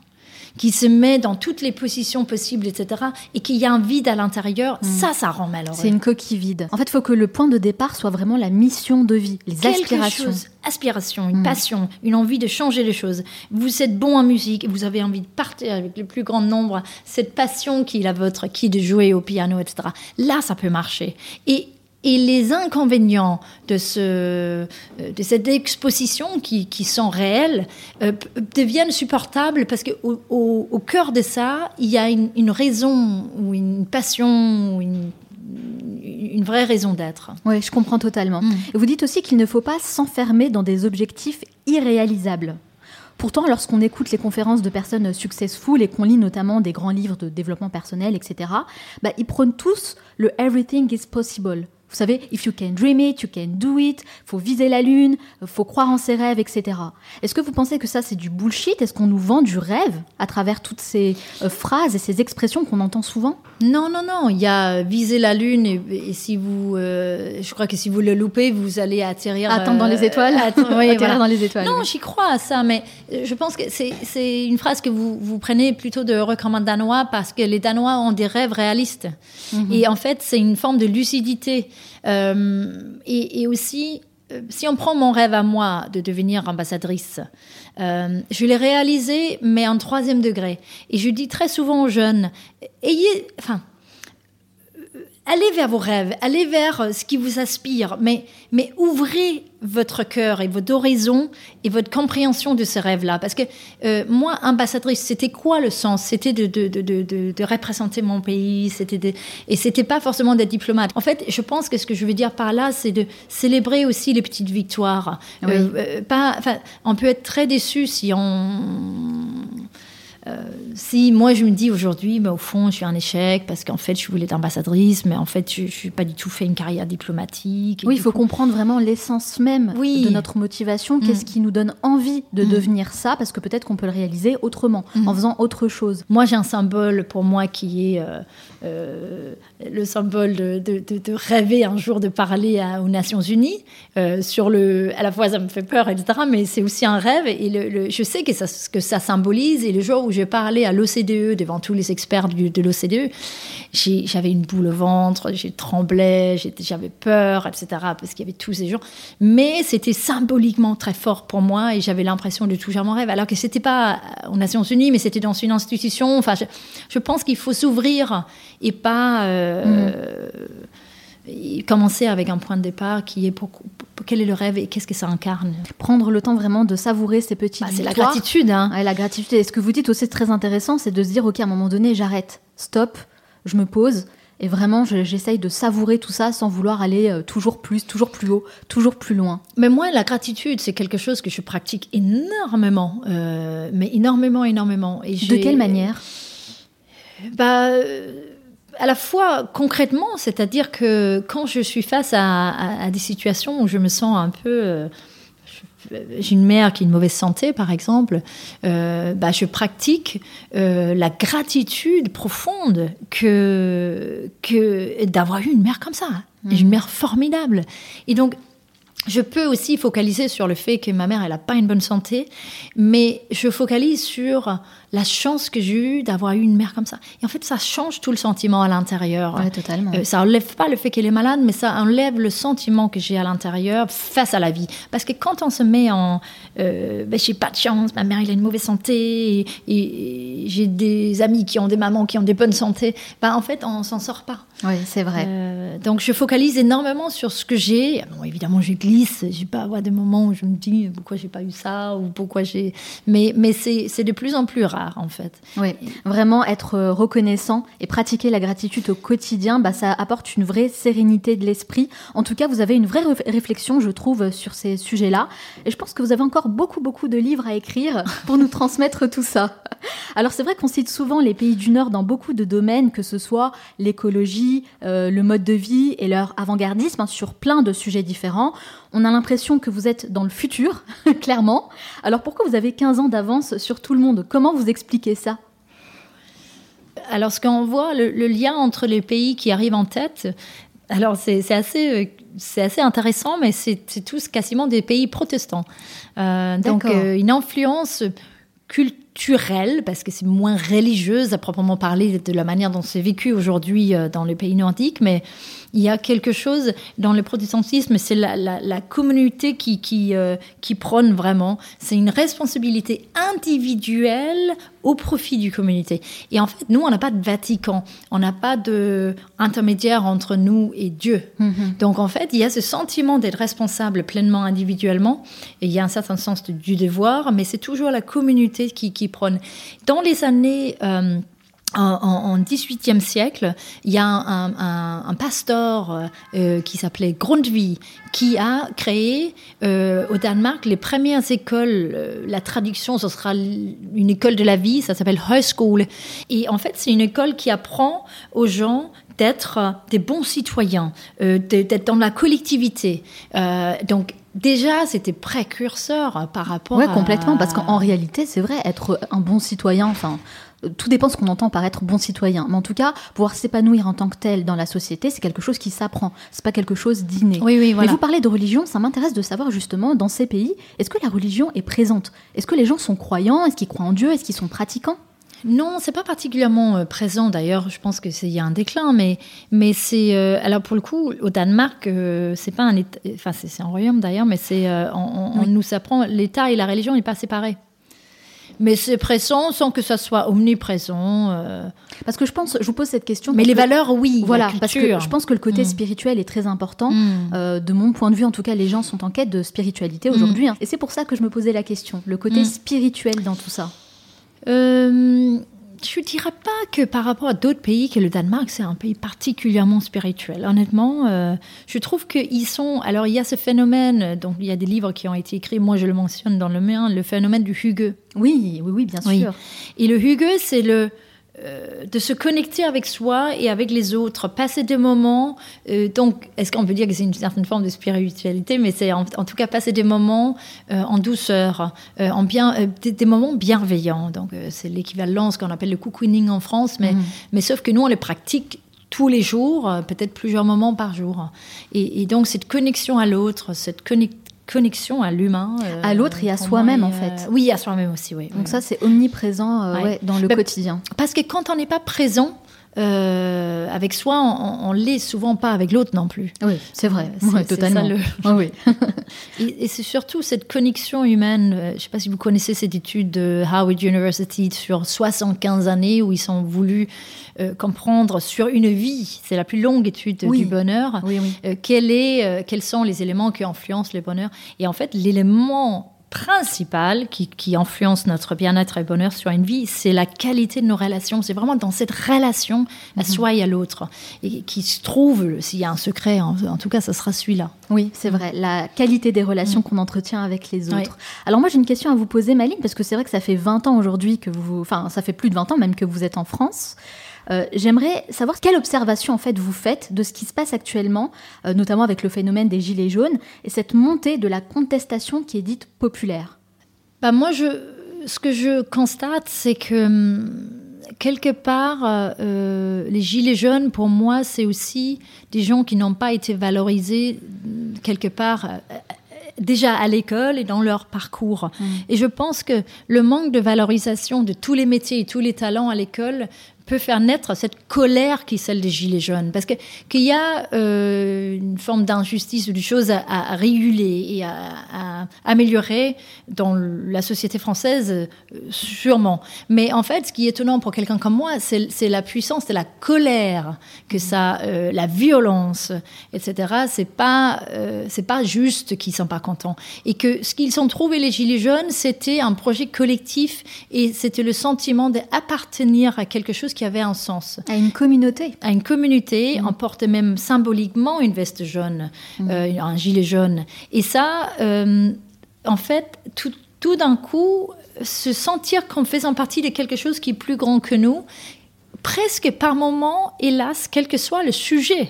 qui se met dans toutes les positions possibles, etc., et qu'il y a un vide à l'intérieur, mm. ça, ça rend malheureux. C'est une coquille vide. En fait, il faut que le point de départ soit vraiment la mission de vie, les aspirations. Chose, aspiration, une mm. passion, une envie de changer les choses. Vous êtes bon en musique, vous avez envie de partir avec le plus grand nombre, cette passion qui est la vôtre, qui est de jouer au piano, etc. Là, ça peut marcher. Et et les inconvénients de, ce, euh, de cette exposition qui, qui sont réels euh, deviennent supportables parce qu'au au, au, cœur de ça, il y a une, une raison ou une passion ou une, une vraie raison d'être. Oui, je comprends totalement. Mm. Vous dites aussi qu'il ne faut pas s'enfermer dans des objectifs irréalisables. Pourtant, lorsqu'on écoute les conférences de personnes successful et qu'on lit notamment des grands livres de développement personnel, etc., bah, ils prônent tous le Everything is possible. Vous savez, if you can dream it, you can do it. Faut viser la lune, faut croire en ses rêves, etc. Est-ce que vous pensez que ça c'est du bullshit? Est-ce qu'on nous vend du rêve à travers toutes ces euh, phrases et ces expressions qu'on entend souvent? Non, non, non. Il y a viser la lune et, si vous, euh, je crois que si vous le loupez, vous allez atterrir. Attendre dans les euh, étoiles. oui, atterrir dans les étoiles. Non, j'y crois à ça, mais je pense que c'est une phrase que vous, vous prenez plutôt de recommande danois parce que les Danois ont des rêves réalistes. Mhm. Et en fait, c'est une forme de lucidité. Euh, et, aussi, euh, si on prend mon rêve à moi de devenir ambassadrice, euh, je l'ai réalisé, mais en troisième degré. Et je dis très souvent aux jeunes, ayez, enfin, allez vers vos rêves, allez vers euh, ce qui vous aspire, mais, mais ouvrez votre cœur et votre horizon et votre compréhension de ces rêves-là. Parce que euh, moi, ambassadrice, c'était quoi le sens? C'était de, de, de, de, de représenter mon pays, c'était de... et c'était pas forcément d'être diplomate. En fait, je pense que ce que je veux dire par là, c'est de célébrer aussi les petites victoires. Euh, pas, on peut être très déçu si on euh, si moi je me dis aujourd'hui, bah, au fond, je suis un échec parce qu'en fait, je voulais être ambassadrice, mais en fait, je n'ai pas du tout fait une carrière diplomatique. Oui, il faut comprendre vraiment l'essence même de notre motivation. Qu'est-ce mm. qui nous donne envie de mm. devenir ça? Parce que peut-être qu'on peut le réaliser autrement, mm. en faisant autre chose. Moi, j'ai un symbole pour moi qui est euh, euh, le symbole de, de, rêver un jour de parler aux Nations Unies. sur le, à la fois, ça me fait peur, etc., mais c'est aussi un rêve. Et le, je sais que ça, que ça symbolise. Et le jour où j'ai parlé à l'OCDE devant tous les experts de l'OCDE, j'avais une boule au ventre, j'ai tremblé, j'avais peur, etc. Parce qu'il y avait tous ces gens. Mais c'était symboliquement très fort pour moi et j'avais l'impression de toucher à mon rêve. Alors que c'était pas aux Nations Unies, mais c'était dans une institution. Enfin, je, pense qu'il faut s'ouvrir et pas. Euh, mm commencer avec un point de départ qui est pour, quel est le rêve et qu'est-ce que ça incarne? Prendre le temps vraiment de savourer ces petits bah, C'est la gratitude. Hein. la gratitude. Et ce que vous dites aussi très intéressant, c'est de se dire, OK, à un moment donné, j'arrête, stop, je me pose. Et vraiment, j'essaye de savourer tout ça sans vouloir aller euh, toujours plus, toujours plus haut, toujours plus loin. Mais moi, la gratitude, c'est quelque chose que je pratique énormément, euh, mais énormément, énormément. Et de quelle manière? Bah, euh, à la fois concrètement, c'est-à-dire que quand je suis face à, des situations où je me sens un peu, euh, j'ai une mère qui a une mauvaise santé, par exemple, euh, bah, je pratique euh, la gratitude profonde que, que d'avoir eu une mère comme ça, mmh. une mère formidable. Et donc, je peux aussi focaliser sur le fait que ma mère, elle n'a pas une bonne santé, mais je focalise sur la chance que j'ai eue d'avoir eu une mère comme ça. Et en fait, ça change tout le sentiment à l'intérieur. Ouais, totalement. Euh, ça enlève pas le fait qu'elle est malade, mais ça enlève le sentiment que j'ai à l'intérieur face à la vie. Parce que quand on se met en, euh, ben, j'ai pas de chance, ma mère, elle a une mauvaise santé, et, j'ai des amis qui ont des mamans qui ont des bonnes santé, ben, en fait, on s'en sort pas. Oui, c'est vrai. Euh, donc, je focalise énormément sur ce que j'ai. Bon, évidemment, je glisse. J'ai pas avoir des moments où je me dis pourquoi j'ai pas eu ça ou pourquoi j'ai. Mais, mais c'est de plus en plus rare en fait. Oui, vraiment être euh, reconnaissant et pratiquer la gratitude au quotidien, bah, ça apporte une vraie sérénité de l'esprit. En tout cas, vous avez une vraie réflexion, je trouve, sur ces sujets-là. Et je pense que vous avez encore beaucoup, beaucoup de livres à écrire pour nous transmettre tout ça. Alors c'est vrai qu'on cite souvent les pays du Nord dans beaucoup de domaines, que ce soit l'écologie, euh, le mode de vie et leur avant-gardisme hein, sur plein de sujets différents. On a l'impression que vous êtes dans le futur, clairement. Alors pourquoi vous avez 15 ans d'avance sur tout le monde? Comment vous expliquez ça? Alors, ce qu'on voit, le, lien entre les pays qui arrivent en tête, alors c'est assez, euh, c'est assez intéressant, mais c'est tous quasiment des pays protestants. Euh, donc, euh, une influence culturelle, parce que c'est moins religieuse à proprement parler de la manière dont c'est vécu aujourd'hui dans les pays nordiques, mais il y a quelque chose dans le protestantisme, c'est la, communauté qui, qui, euh, qui prône vraiment. C'est une responsabilité individuelle au profit du communauté. Et en fait, nous, on n'a pas de Vatican, on n'a pas de intermédiaire entre nous et Dieu. Mm-hmm. Donc en fait, il y a ce sentiment d'être responsable pleinement individuellement, et il y a un certain sens du devoir, mais c'est toujours la communauté qui, qui prône. Dans les années euh, en, 18e siècle, il y a un, pasteur euh, euh, qui s'appelait Grundtvig qui a créé euh, au Danemark les premières écoles. la traduction, ce sera une école de la vie, ça s'appelle Højskole. Et en fait, c'est une école qui apprend aux gens d'être des bons citoyens, d'être dans la collectivité. donc, Déjà, c'était précurseur par rapport ouais, complètement, parce qu'en réalité, c'est vrai, être un bon citoyen, enfin, tout dépend de ce qu'on entend par être bon citoyen. Mais en tout cas, pouvoir s'épanouir en tant que tel dans la société, c'est quelque chose qui s'apprend. C'est pas quelque chose d'inné. Oui, oui, Mais vous parlez de religion, ça m'intéresse de savoir justement dans ces pays, est-ce que la religion est présente? Est-ce que les gens sont croyants? Est-ce qu'ils croient en Dieu? Est-ce qu'ils sont pratiquants? Non, c'est pas particulièrement euh, présent d'ailleurs. Je pense que c'est y a un déclin, mais mais c'est euh, alors pour le coup au Danemark, euh, c'est pas un enfin c'est un royaume d'ailleurs, mais c'est on, nous apprend l'État et la religion n'est pas séparés mais c'est présent sans que ça soit omniprésent. Euh. Parce que je pense, je vous pose cette question. Mais les valeurs, oui. Voilà, parce que je pense que le côté mm. spirituel est très important. Mm. Euh, de mon point de vue, en tout cas, les gens sont en quête de spiritualité aujourd'hui. Mm. Hein. Et c'est pour ça que je me posais la question, le côté spirituel dans tout ça. Euh, je ne dirais pas que par rapport à d'autres pays, que le Danemark, c'est un pays particulièrement spirituel. Honnêtement, euh, je trouve qu'ils sont... Alors, il y a ce phénomène, donc il y a des livres qui ont été écrits, moi je le mentionne dans le mien, le phénomène du Hugue. Oui, oui, oui, bien sûr. Et le Hugue, c'est le euh, de se connecter avec soi et avec les autres, passer des moments. Euh, donc, est-ce qu'on peut dire que c'est une certaine forme de spiritualité, mais c'est en, tout cas passer des moments euh, en douceur, en bien, des, moments bienveillants. Donc, c'est l'équivalent, ce qu'on appelle le cocooning en France, mais, mhm. mais sauf que nous, on les pratique tous les jours, peut-être plusieurs moments par jour. Et, et donc, cette connexion à l'autre, cette connexion connexion à l'humain. à l'autre et à soi-même, en fait. Oui, à soi-même aussi, oui. Donc ça, c'est omniprésent euh, dans le quotidien. Parce que quand on n'est pas présent, euh, avec soi, on, ne l'est souvent pas avec l'autre non plus. Oui, c'est vrai, c'est, totalement. Ça, le... oui. et, c'est surtout cette connexion humaine. Euh, je ne sais pas si vous connaissez cette étude de Howard University sur 75 années où ils ont voulu euh, comprendre sur une vie, c'est la plus longue étude du bonheur, oui, quel est, quels sont les éléments qui influencent le bonheur. Et en fait, l'élément principal qui, qui, influence notre bien-être et bonheur sur une vie, c'est la qualité de nos relations. C'est vraiment dans cette relation à mhm. soi et à l'autre. Et qui se trouve, s'il y a un secret, en, tout cas, ça sera celui-là. Oui, c'est vrai. La qualité des relations mhm. qu'on entretient avec les autres. Alors moi, j'ai une question à vous poser, Maline, parce que c'est vrai que ça fait 20 ans aujourd'hui que vous... Enfin, ça fait plus de 20 ans même que vous êtes en France. Euh, j'aimerais savoir quelle observation en fait vous faites de ce qui se passe actuellement, euh, notamment avec le phénomène des gilets jaunes et cette montée de la contestation qui est dite populaire. Bah moi, je, ce que je constate, c'est que hum, quelque part, les gilets jaunes, pour moi, c'est aussi des gens qui n'ont pas été valorisés quelque part déjà à l'école et dans leur parcours. Mm. Et je pense que le manque de valorisation de tous les métiers et tous les talents à l'école peut faire naître cette colère qui est celle des gilets jaunes. Parce qu'il y a euh, une forme d'injustice ou de choses à, réguler et à, améliorer dans la société française, euh, sûrement. Mais en fait, ce qui est étonnant pour quelqu'un comme moi, c'est la puissance, c'est la colère que ça, euh, la violence, etc. C'est pas, c'est pas juste qu'ils sont pas contents. Et que ce qu'ils ont trouvé les gilets jaunes, c'était un projet collectif et c'était le sentiment d'appartenir à quelque chose qui avait un sens. À une communauté. À une communauté. Mm. On porte même symboliquement une veste jaune, mm. euh, un gilet jaune. Et ça, euh, en fait, tout, tout d'un coup, se sentir comme faisant partie de quelque chose qui est plus grand que nous, presque par moment, hélas, quel que soit le sujet.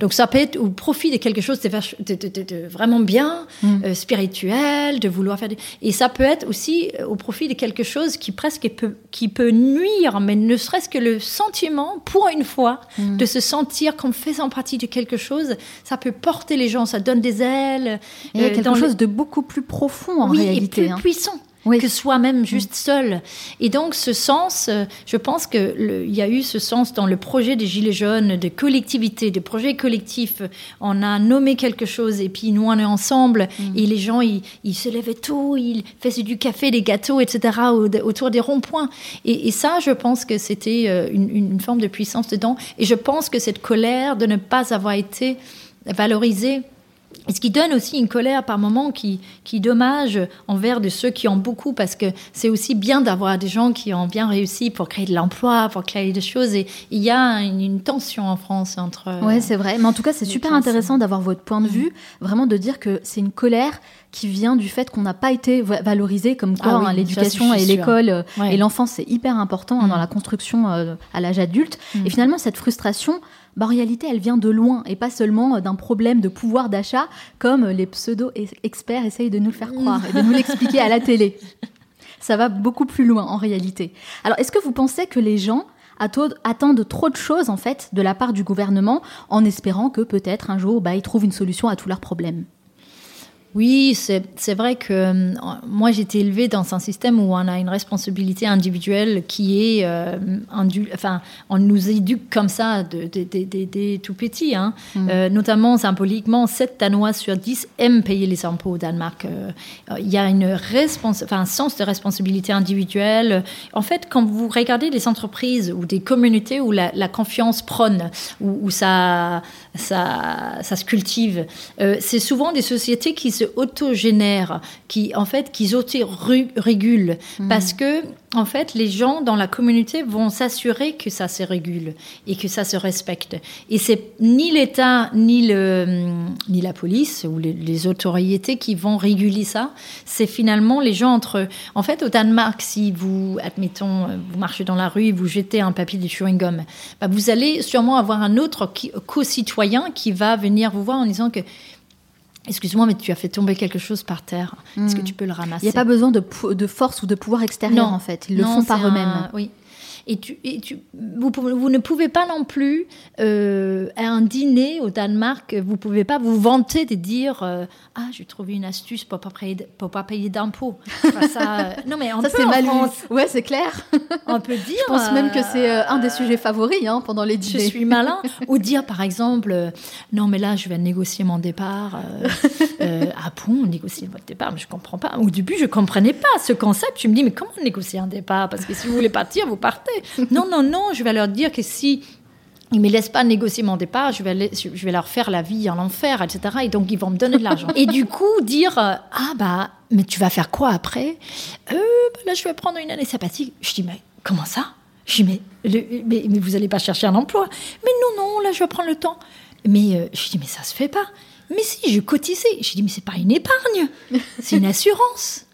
Donc ça peut être au profit de quelque chose de, vraiment bien, mm. euh, spirituel, de vouloir faire... Et ça peut être aussi euh, au profit de quelque chose qui presque peut, qui peut nuire, mais ne serait-ce que le sentiment, pour une fois, mm. de se sentir comme faisant partie de quelque chose, ça peut porter les gens, ça donne des ailes. Il y a euh, quelque chose de beaucoup plus profond en réalité. Et plus hein. puissant que soi-même juste seul. Et donc ce sens, euh, je pense qu'il y a eu ce sens dans le projet des Gilets jaunes, de collectivité, de projet collectif. On a nommé quelque chose et puis nous on est ensemble mm. et les gens ils, se levaient tôt, ils faisaient du café, des gâteaux, etc. autour des ronds-points. Et, ça, je pense que c'était euh, une, une forme de puissance dedans. Et je pense que cette colère de ne pas avoir été valorisée et ce qui donne aussi une colère par moment qui, qui dommage envers de ceux qui ont beaucoup, parce que c'est aussi bien d'avoir des gens qui ont bien réussi pour créer de l'emploi, pour créer des choses. Et il y a une, tension en France entre. Oui, c'est vrai. Mais en tout cas, c'est super intéressant d'avoir votre point de mm. vue, vraiment de dire que c'est une colère qui vient du fait qu'on n'a pas été valorisé comme quoi ah hein, l'éducation et l'école euh, et l'enfance c'est hyper important hein, dans mm. la construction euh, à l'âge adulte. Mm. Et finalement, cette frustration, bah, en réalité, elle vient de loin et pas seulement euh, d'un problème de pouvoir d'achat comme les pseudo-experts essayent de nous le faire croire et de nous l'expliquer à la télé. Ça va beaucoup plus loin en réalité. Alors, est-ce que vous pensez que les gens attendent trop de choses en fait de la part du gouvernement en espérant que peut-être un jour bah, ils trouvent une solution à tous leurs problèmes? Oui, c'est vrai que euh, moi j'ai été élevée dans un système où on a une responsabilité individuelle qui est, euh, enfin, on nous éduque comme ça des tout petits. Hein. Mm. Euh, notamment symboliquement, 7 Danois sur 10 aiment payer les impôts au Danemark. Il y a une enfin, un sens de responsabilité individuelle. En fait, quand vous regardez des entreprises ou des communautés où la, confiance prône, où, où ça, ça, ça, se cultive, c'est souvent des sociétés qui se autogénèrent, qui en fait, qui auto-régulent, hmm. parce que en fait, les gens dans la communauté vont s'assurer que ça se régule et que ça se respecte. Et c'est ni l'État, ni, le, ni la police ou les, autorités qui vont réguler ça. C'est finalement les gens entre. En fait, au Danemark, si vous, admettons, vous marchez dans la rue et vous jetez un papier de chewing-gum, bah, vous allez sûrement avoir un autre co-citoyen qui va venir vous voir en disant que Excuse-moi, mais tu as fait tomber quelque chose par terre. Est-ce que hmm. tu peux le ramasser Il n'y a pas besoin de, de, force ou de pouvoir extérieur, en fait. Ils le font par eux-mêmes. Oui. Et, tu, et tu, vous, vous, ne pouvez pas non plus, euh, à un dîner au Danemark, vous ne pouvez pas vous vanter de dire euh, Ah, j'ai trouvé une astuce pour ne pas payer, pour pas payer d'impôts. ça, euh, non, mais ça, c'est mal Ouais, c'est clair. On peut dire. Je pense même que c'est un des sujets favoris hein, pendant les dîners. Je suis malin. Ou dire, par exemple Non, mais là, je vais négocier mon départ. ah bon, négocier votre départ Mais je ne comprends pas. Au début, je ne comprenais pas ce concept. Je me dis Mais comment négocier un départ? Parce que si vous voulez partir, vous partez. Non, non, non, je vais leur dire que si ils me laissent pas négocier mon départ, je vais, leur faire la vie en enfer, etc. Et donc, ils vont me donner de l'argent. et du coup, dire, euh, ah bah, mais tu vas faire quoi après? Euh, bah, Là, je vais prendre une année sabbatique. Je dis, mais comment ça? Je dis, mais, mais, mais, vous n'allez pas chercher un emploi Mais non, non, là, je vais prendre le temps. Mais euh, je dis, mais ça se fait pas. Mais si, je cotisais. Je dis, mais c'est pas une épargne, c'est une assurance.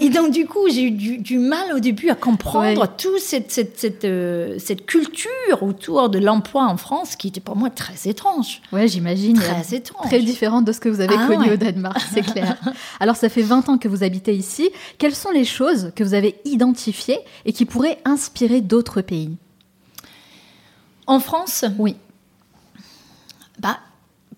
Et donc, du coup, j'ai eu du, mal au début à comprendre toute cette, cette, cette, euh, cette, culture autour de l'emploi en France qui était pour moi très étrange. Ouais, j'imagine. Très étrange. Très différente de ce que vous avez ah connu au Danemark, c'est clair. Alors, ça fait 20 ans que vous habitez ici. Quelles sont les choses que vous avez identifiées et qui pourraient inspirer d'autres pays? En France? Oui.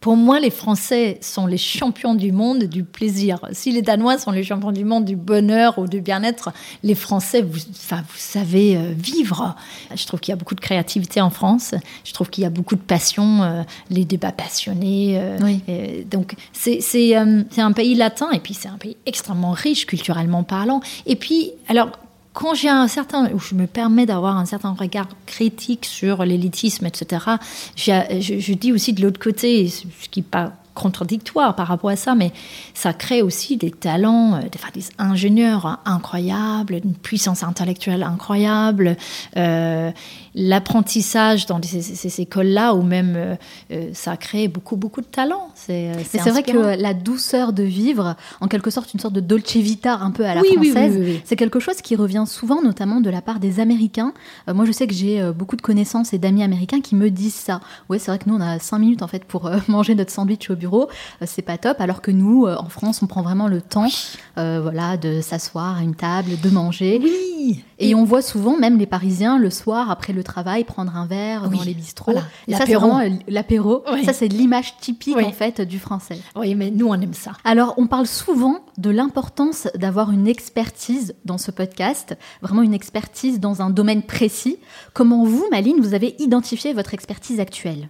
Pour moi, les Français sont les champions du monde du plaisir. Si les Danois sont les champions du monde du bonheur ou du bien-être, les Français, vous, enfin, vous savez euh, vivre. Je trouve qu'il y a beaucoup de créativité en France. Je trouve qu'il y a beaucoup de passion, euh, les débats passionnés. Euh, donc, c'est un pays latin et puis c'est un pays extrêmement riche culturellement parlant. Et puis, alors, quand j'ai un certain, où je me permets d'avoir un certain regard critique sur l'élitisme, etc., je, je, dis aussi de l'autre côté, ce qui n'est pas contradictoire par rapport à ça, mais ça crée aussi des talents, euh, des, des ingénieurs incroyables, une puissance intellectuelle incroyable. Euh, l'apprentissage dans ces, écoles-là, ou même euh, ça crée beaucoup, beaucoup de talent. C'est vrai que la douceur de vivre, en quelque sorte une sorte de dolce vita un peu à la française, c'est quelque chose qui revient souvent, notamment de la part des Américains. moi, je sais que j'ai beaucoup de connaissances et d'amis américains qui me disent ça. Oui, c'est vrai que nous, on a cinq minutes en fait pour manger notre sandwich au bureau. C'est pas top, alors que nous, en France, on prend vraiment le temps, voilà, de s'asseoir à une table, de manger. Oui. Et, on voit souvent, même les Parisiens, le soir, après le travail, prendre un verre dans les bistrots. Et ça, c'est vraiment l'apéro. Ça, c'est l'image typique, en fait, du français. Oui, mais nous, on aime ça. Alors, on parle souvent de l'importance d'avoir une expertise dans ce podcast, vraiment une expertise dans un domaine précis. Comment vous, Maline, vous avez identifié votre expertise actuelle?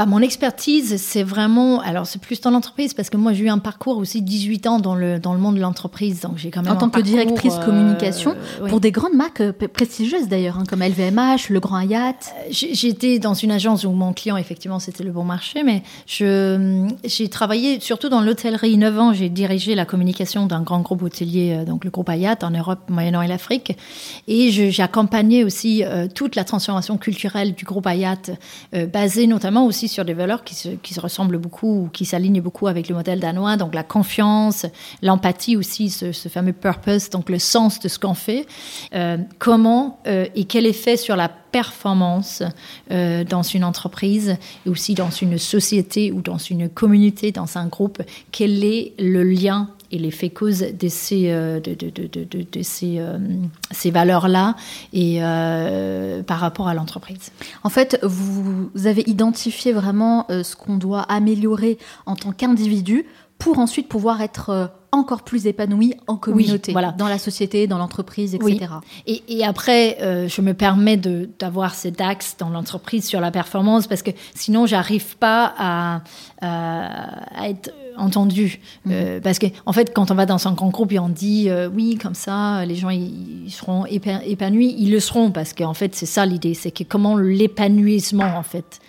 Bah, mon expertise, c'est vraiment, alors c'est plus dans l'entreprise parce que moi j'ai eu un parcours aussi 18 ans dans le, dans le monde de l'entreprise, donc j'ai quand même en tant que directrice euh, communication pour des grandes marques euh, prestigieuses d'ailleurs, hein, comme LVMH, Le Grand Hyatt. Euh, j'étais dans une agence où mon client effectivement c'était le bon marché, mais je j'ai travaillé surtout dans l'hôtellerie 9 ans. J'ai dirigé la communication d'un grand groupe hôtelier, donc le groupe Hyatt en Europe, Moyen-Orient et l'Afrique, et j'ai accompagné aussi toute la transformation culturelle du groupe Hyatt, basée notamment aussi sur des valeurs qui se, qui se ressemblent beaucoup, qui s'alignent beaucoup avec le modèle danois, donc la confiance, l'empathie aussi, ce, fameux purpose, donc le sens de ce qu'on fait. Euh, comment euh, et quel effet sur la performance euh, dans une entreprise et aussi dans une société ou dans une communauté, dans un groupe, quel est le lien et l'effet cause de ces, euh, de, de, de, ces, euh, ces valeurs-là et euh, par rapport à l'entreprise. En fait, vous avez identifié vraiment ce qu'on doit améliorer en tant qu'individu pour ensuite pouvoir être encore plus épanoui en communauté, voilà. dans la société, dans l'entreprise, etc. Et, et, après, je me permets d'avoir cet axe dans l'entreprise sur la performance parce que sinon, j'arrive pas à, à, être entendu. Mm. Euh, parce qu'en en fait, quand on va dans un grand groupe et on dit euh, oui, comme ça, les gens ils, seront épanouis, ils le seront parce qu'en fait, c'est ça l'idée, c'est que comment l'épanouissement en fait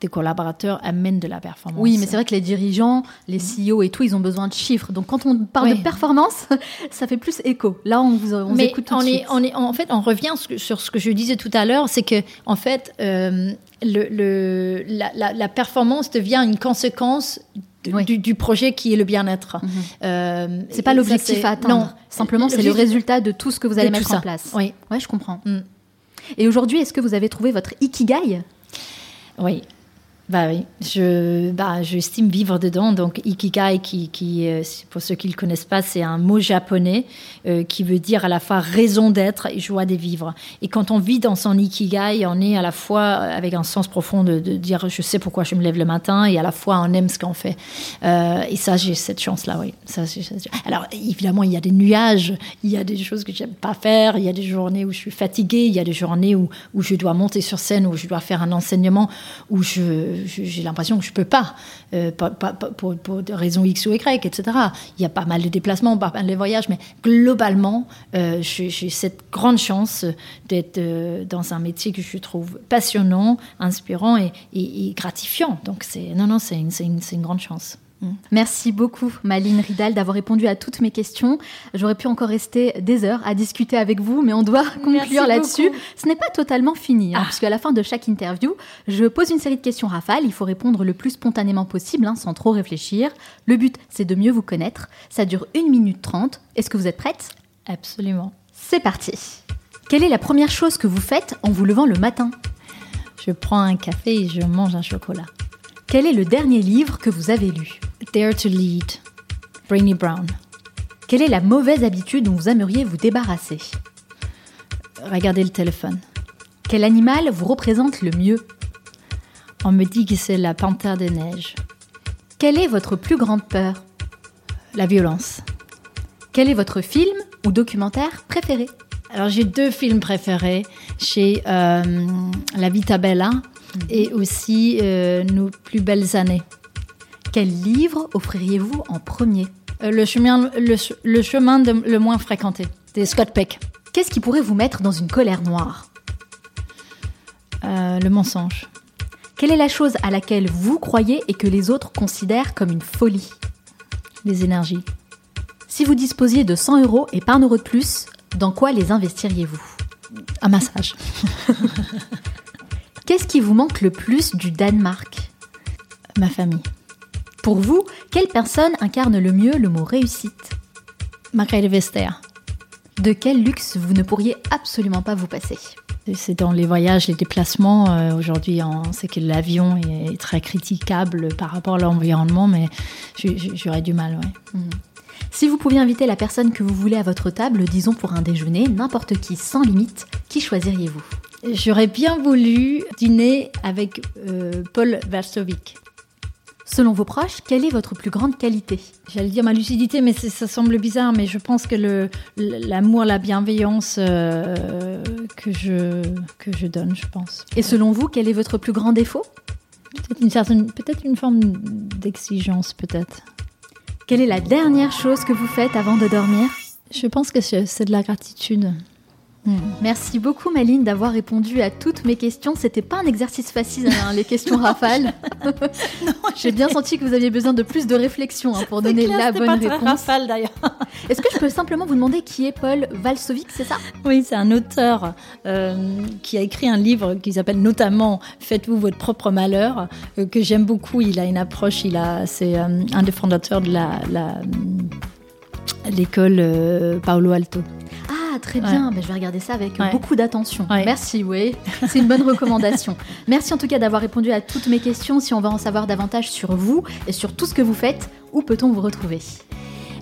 des collaborateurs amène de la performance. Oui, mais c'est vrai que les dirigeants, les CEO et tout, ils ont besoin de chiffres. Donc quand on parle de performance, ça fait plus écho. Là, on vous, on écoute tout on de est, On est, en fait, on revient sur ce que je disais tout à l'heure, c'est que en fait, euh, le, la, performance devient une conséquence du, projet qui est le bien-être. Mhm. Euh, c'est pas l'objectif à atteindre. Non, simplement c'est le résultat de tout ce que vous allez mettre en place. Oui, ouais, je comprends. Mm. Et aujourd'hui, est-ce que vous avez trouvé votre ikigai? Oui, bah oui, je, bah, j'estime vivre dedans. Donc, ikigai, qui, qui euh, pour ceux qui le connaissent pas, c'est un mot japonais euh, qui veut dire à la fois raison d'être et joie de vivre. Et quand on vit dans son ikigai, on est à la fois avec un sens profond de, dire je sais pourquoi je me lève le matin et à la fois on aime ce qu'on fait. Euh, et ça, j'ai cette chance-là, oui. Ça, Alors, évidemment, il y a des nuages, il y a des choses que j'aime pas faire, il y a des journées où je suis fatiguée, il y a des journées où, où je dois monter sur scène, où je dois faire un enseignement, où je j'ai l'impression que je peux pas, euh, pour, des raisons X ou Y, etc. Il y a pas mal de déplacements, pas mal de voyages, mais globalement, euh, j'ai cette grande chance d'être euh, dans un métier que je trouve passionnant, inspirant et, gratifiant. Donc non, non, c'est une, une, une grande chance. Merci beaucoup, Maline Ridal, d'avoir répondu à toutes mes questions. J'aurais pu encore rester des heures à discuter avec vous, mais on doit conclure là-dessus. Ce n'est pas totalement fini, hein, ah. puisqu'à la fin de chaque interview, je pose une série de questions rafales. Il faut répondre le plus spontanément possible, hein, sans trop réfléchir. Le but, c'est de mieux vous connaître. Ça dure 1 minute 30. Est-ce que vous êtes prête? Absolument. C'est parti. Quelle est la première chose que vous faites en vous levant le matin? Je prends un café et je mange un chocolat. Quel est le dernier livre que vous avez lu Dare to Lead, Brainy Brown. Quelle est la mauvaise habitude dont vous aimeriez vous débarrasser Regarder le téléphone. Quel animal vous représente le mieux On me dit que c'est la panthère des neiges. Quelle est votre plus grande peur La violence. Quel est votre film ou documentaire préféré Alors j'ai deux films préférés. Chez euh, La Vita Bella et aussi euh, Nos plus belles années. Quel livre offririez-vous en premier? Euh, le, chemin, le, chemin le moins fréquenté, de Scott Peck. Qu'est-ce qui pourrait vous mettre dans une colère noire? Le mensonge. Quelle est la chose à laquelle vous croyez et que les autres considèrent comme une folie? Les énergies. Si vous disposiez de 100 euros et un euro de plus, dans quoi les investiriez-vous? Un massage. Qu'est-ce qui vous manque le plus du Danemark? Ma famille. Pour vous, quelle personne incarne le mieux le mot réussite? Margrethe Vester. De quel luxe vous ne pourriez absolument pas vous passer? C'est dans les voyages, les déplacements. Euh, aujourd'hui, on sait que l'avion est très critiquable par rapport à l'environnement, mais j'aurais du mal. Ouais. Mhm. Si vous pouviez inviter la personne que vous voulez à votre table, disons pour un déjeuner, n'importe qui, sans limite, qui choisiriez-vous? J'aurais bien voulu dîner avec euh, Paul Varsovik. Selon vos proches, quelle est votre plus grande qualité? J'allais dire ma lucidité, mais ça semble bizarre, mais je pense que l'amour, la bienveillance euh, que, je, que je donne, je pense. Et selon vous, quel est votre plus grand défaut? Peut-être une, certaine, peut-être une forme d'exigence, peut-être. Quelle est la dernière chose que vous faites avant de dormir? Je pense que c'est de la gratitude. Hmm. Merci beaucoup Maline d'avoir répondu à toutes mes questions. C'était pas un exercice facile, hein, les questions rafales. J'ai bien senti que vous aviez besoin de plus de réflexion hein, pour donner la bonne réponse. Rafale d'ailleurs. Est-ce que je peux simplement vous demander qui est Paul Valsovic, c'est ça? Oui, c'est un auteur euh, qui a écrit un livre qui s'appelle notamment Faites-vous votre propre malheur, euh, que j'aime beaucoup. Il a une approche, il a, c'est euh, un des fondateurs de la, l'école Paolo Alto. Ah, très bien. Ben, je vais regarder ça avec beaucoup d'attention. Merci, oui. C'est une bonne recommandation. Merci en tout cas d'avoir répondu à toutes mes questions. Si on va en savoir davantage sur vous et sur tout ce que vous faites, où peut-on vous retrouver?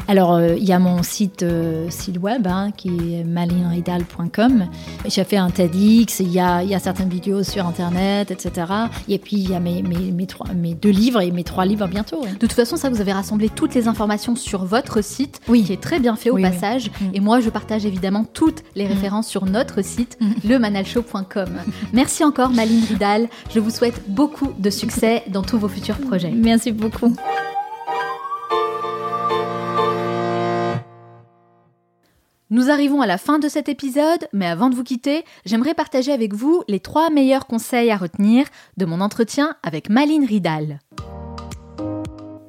Alors, euh, il y a mon site, euh, site web hein, qui est malinridal.com. J'ai fait un TEDx, il y, a, il y a certaines vidéos sur Internet, etc. Et puis, il y a mes, mes, mes, trois, mes deux livres et mes trois livres bientôt. De toute façon, ça, vous avez rassemblé toutes les informations sur votre site, oui. qui est très bien fait au passage. Mm. Et moi, je partage évidemment toutes les mm. références sur notre site, mm. lemanalshow.com. Merci encore, Maline Ridal. Je vous souhaite beaucoup de succès dans tous vos futurs projets. Merci beaucoup. Nous arrivons à la fin de cet épisode, mais avant de vous quitter, j'aimerais partager avec vous les trois meilleurs conseils à retenir de mon entretien avec Maline Ridal.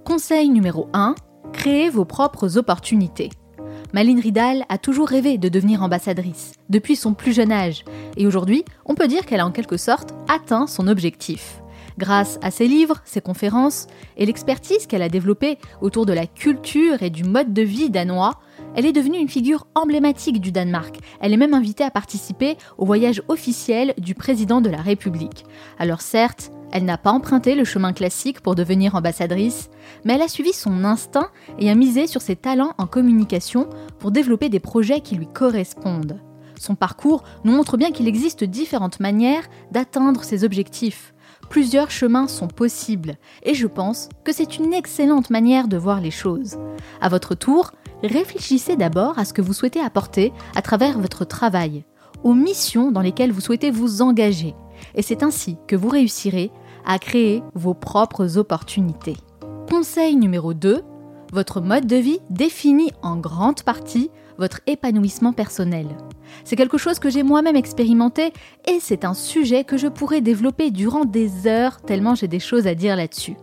Conseil numéro 1, créez vos propres opportunités. Maline Ridal a toujours rêvé de devenir ambassadrice, depuis son plus jeune âge, et aujourd'hui, on peut dire qu'elle a en quelque sorte atteint son objectif. Grâce à ses livres, ses conférences et l'expertise qu'elle a développée autour de la culture et du mode de vie danois, elle est devenue une figure emblématique du Danemark. Elle est même invitée à participer au voyage officiel du président de la République. Alors certes, elle n'a pas emprunté le chemin classique pour devenir ambassadrice, mais elle a suivi son instinct et a misé sur ses talents en communication pour développer des projets qui lui correspondent. Son parcours nous montre bien qu'il existe différentes manières d'atteindre ses objectifs. Plusieurs chemins sont possibles et je pense que c'est une excellente manière de voir les choses. À votre tour, réfléchissez d'abord à ce que vous souhaitez apporter à travers votre travail, aux missions dans lesquelles vous souhaitez vous engager. Et c'est ainsi que vous réussirez à créer vos propres opportunités. Conseil numéro 2, votre mode de vie définit en grande partie votre épanouissement personnel. C'est quelque chose que j'ai moi-même expérimenté et c'est un sujet que je pourrais développer durant des heures tellement j'ai des choses à dire là-dessus.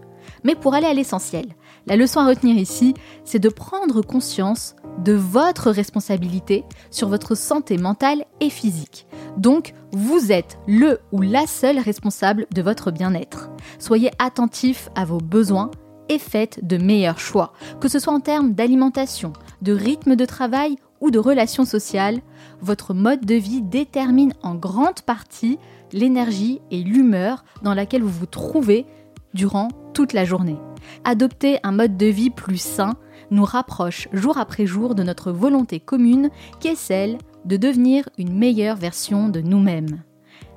Mais pour aller à l'essentiel, la leçon à retenir ici, c'est de prendre conscience de votre responsabilité sur votre santé mentale et physique. Donc, vous êtes le ou la seule responsable de votre bien-être. Soyez attentif à vos besoins et faites de meilleurs choix, que ce soit en termes d'alimentation, de rythme de travail ou de relations sociales. Votre mode de vie détermine en grande partie l'énergie et l'humeur dans laquelle vous vous trouvez durant toute la journée. Adopter un mode de vie plus sain nous rapproche jour après jour de notre volonté commune qui est celle de devenir une meilleure version de nous-mêmes.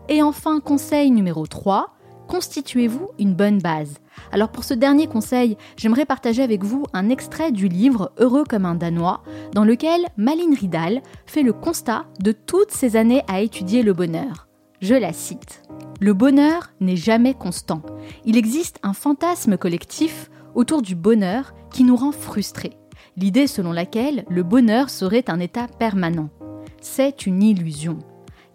Et enfin, conseil numéro 3, constituez-vous une bonne base. Alors pour ce dernier conseil, j'aimerais partager avec vous un extrait du livre Heureux comme un Danois, dans lequel Malin Ridal fait le constat de toutes ces années à étudier le bonheur. Je la cite. Le bonheur n'est jamais constant. Il existe un fantasme collectif autour du bonheur qui nous rend frustrés. L'idée selon laquelle le bonheur serait un état permanent. C'est une illusion.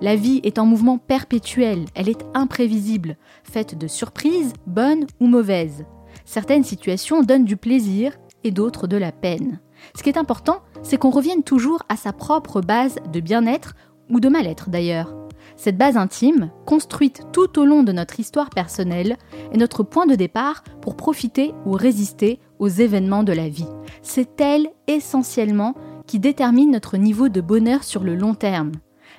La vie est en mouvement perpétuel, elle est imprévisible, faite de surprises, bonnes ou mauvaises. Certaines situations donnent du plaisir et d'autres de la peine. Ce qui est important, c'est qu'on revienne toujours à sa propre base de bien-être ou de mal-être d'ailleurs. Cette base intime, construite tout au long de notre histoire personnelle, est notre point de départ pour profiter ou résister aux événements de la vie. C'est elle, essentiellement, qui détermine notre niveau de bonheur sur le long terme.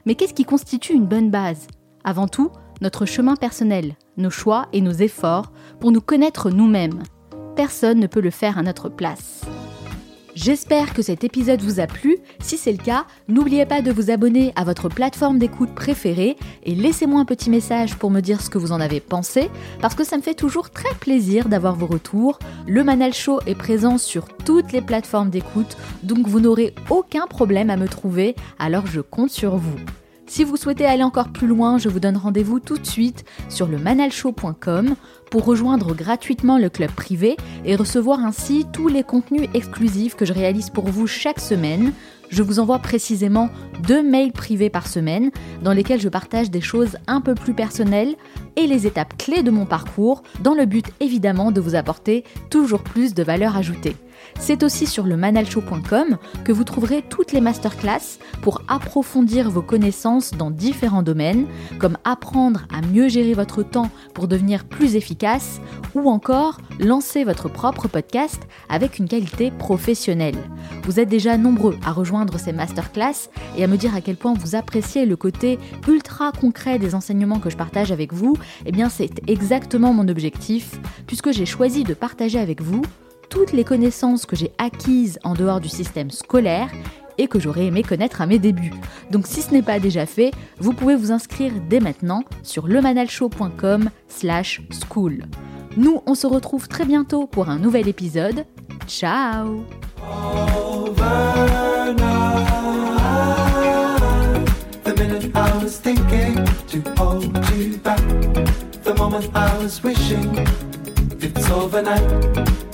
Mais qu'est-ce qui constitue une bonne base? Avant tout, notre chemin personnel, nos choix et nos efforts pour nous connaître nous-mêmes. Personne ne peut le faire à notre place. J'espère que cet épisode vous a plu. Si c'est le cas, n'oubliez pas de vous abonner à votre plateforme d'écoute préférée et laissez-moi un petit message pour me dire ce que vous en avez pensé, parce que ça me fait toujours très plaisir d'avoir vos retours. Le Manal Show est présent sur toutes les plateformes d'écoute, donc vous n'aurez aucun problème à me trouver, alors je compte sur vous. Si vous souhaitez aller encore plus loin, je vous donne rendez-vous tout de suite sur le manalshow.com pour rejoindre gratuitement le club privé et recevoir ainsi tous les contenus exclusifs que je réalise pour vous chaque semaine. Je vous envoie précisément deux mails privés par semaine dans lesquels je partage des choses un peu plus personnelles et les étapes clés de mon parcours dans le but évidemment de vous apporter toujours plus de valeur ajoutée. C'est aussi sur le manalshow.com que vous trouverez toutes les masterclass pour approfondir vos connaissances dans différents domaines, comme apprendre à mieux gérer votre temps pour devenir plus efficace, ou encore lancer votre propre podcast avec une qualité professionnelle. Vous êtes déjà nombreux à rejoindre ces masterclass et à me dire à quel point vous appréciez le côté ultra concret des enseignements que je partage avec vous. Eh bien, c'est exactement mon objectif, puisque j'ai choisi de partager avec vous toutes les connaissances que j'ai acquises en dehors du système scolaire et que j'aurais aimé connaître à mes débuts. Donc si ce n'est pas déjà fait, vous pouvez vous inscrire dès maintenant sur lemanalshow.com slash school. Nous, on se retrouve très bientôt pour un nouvel épisode. Ciao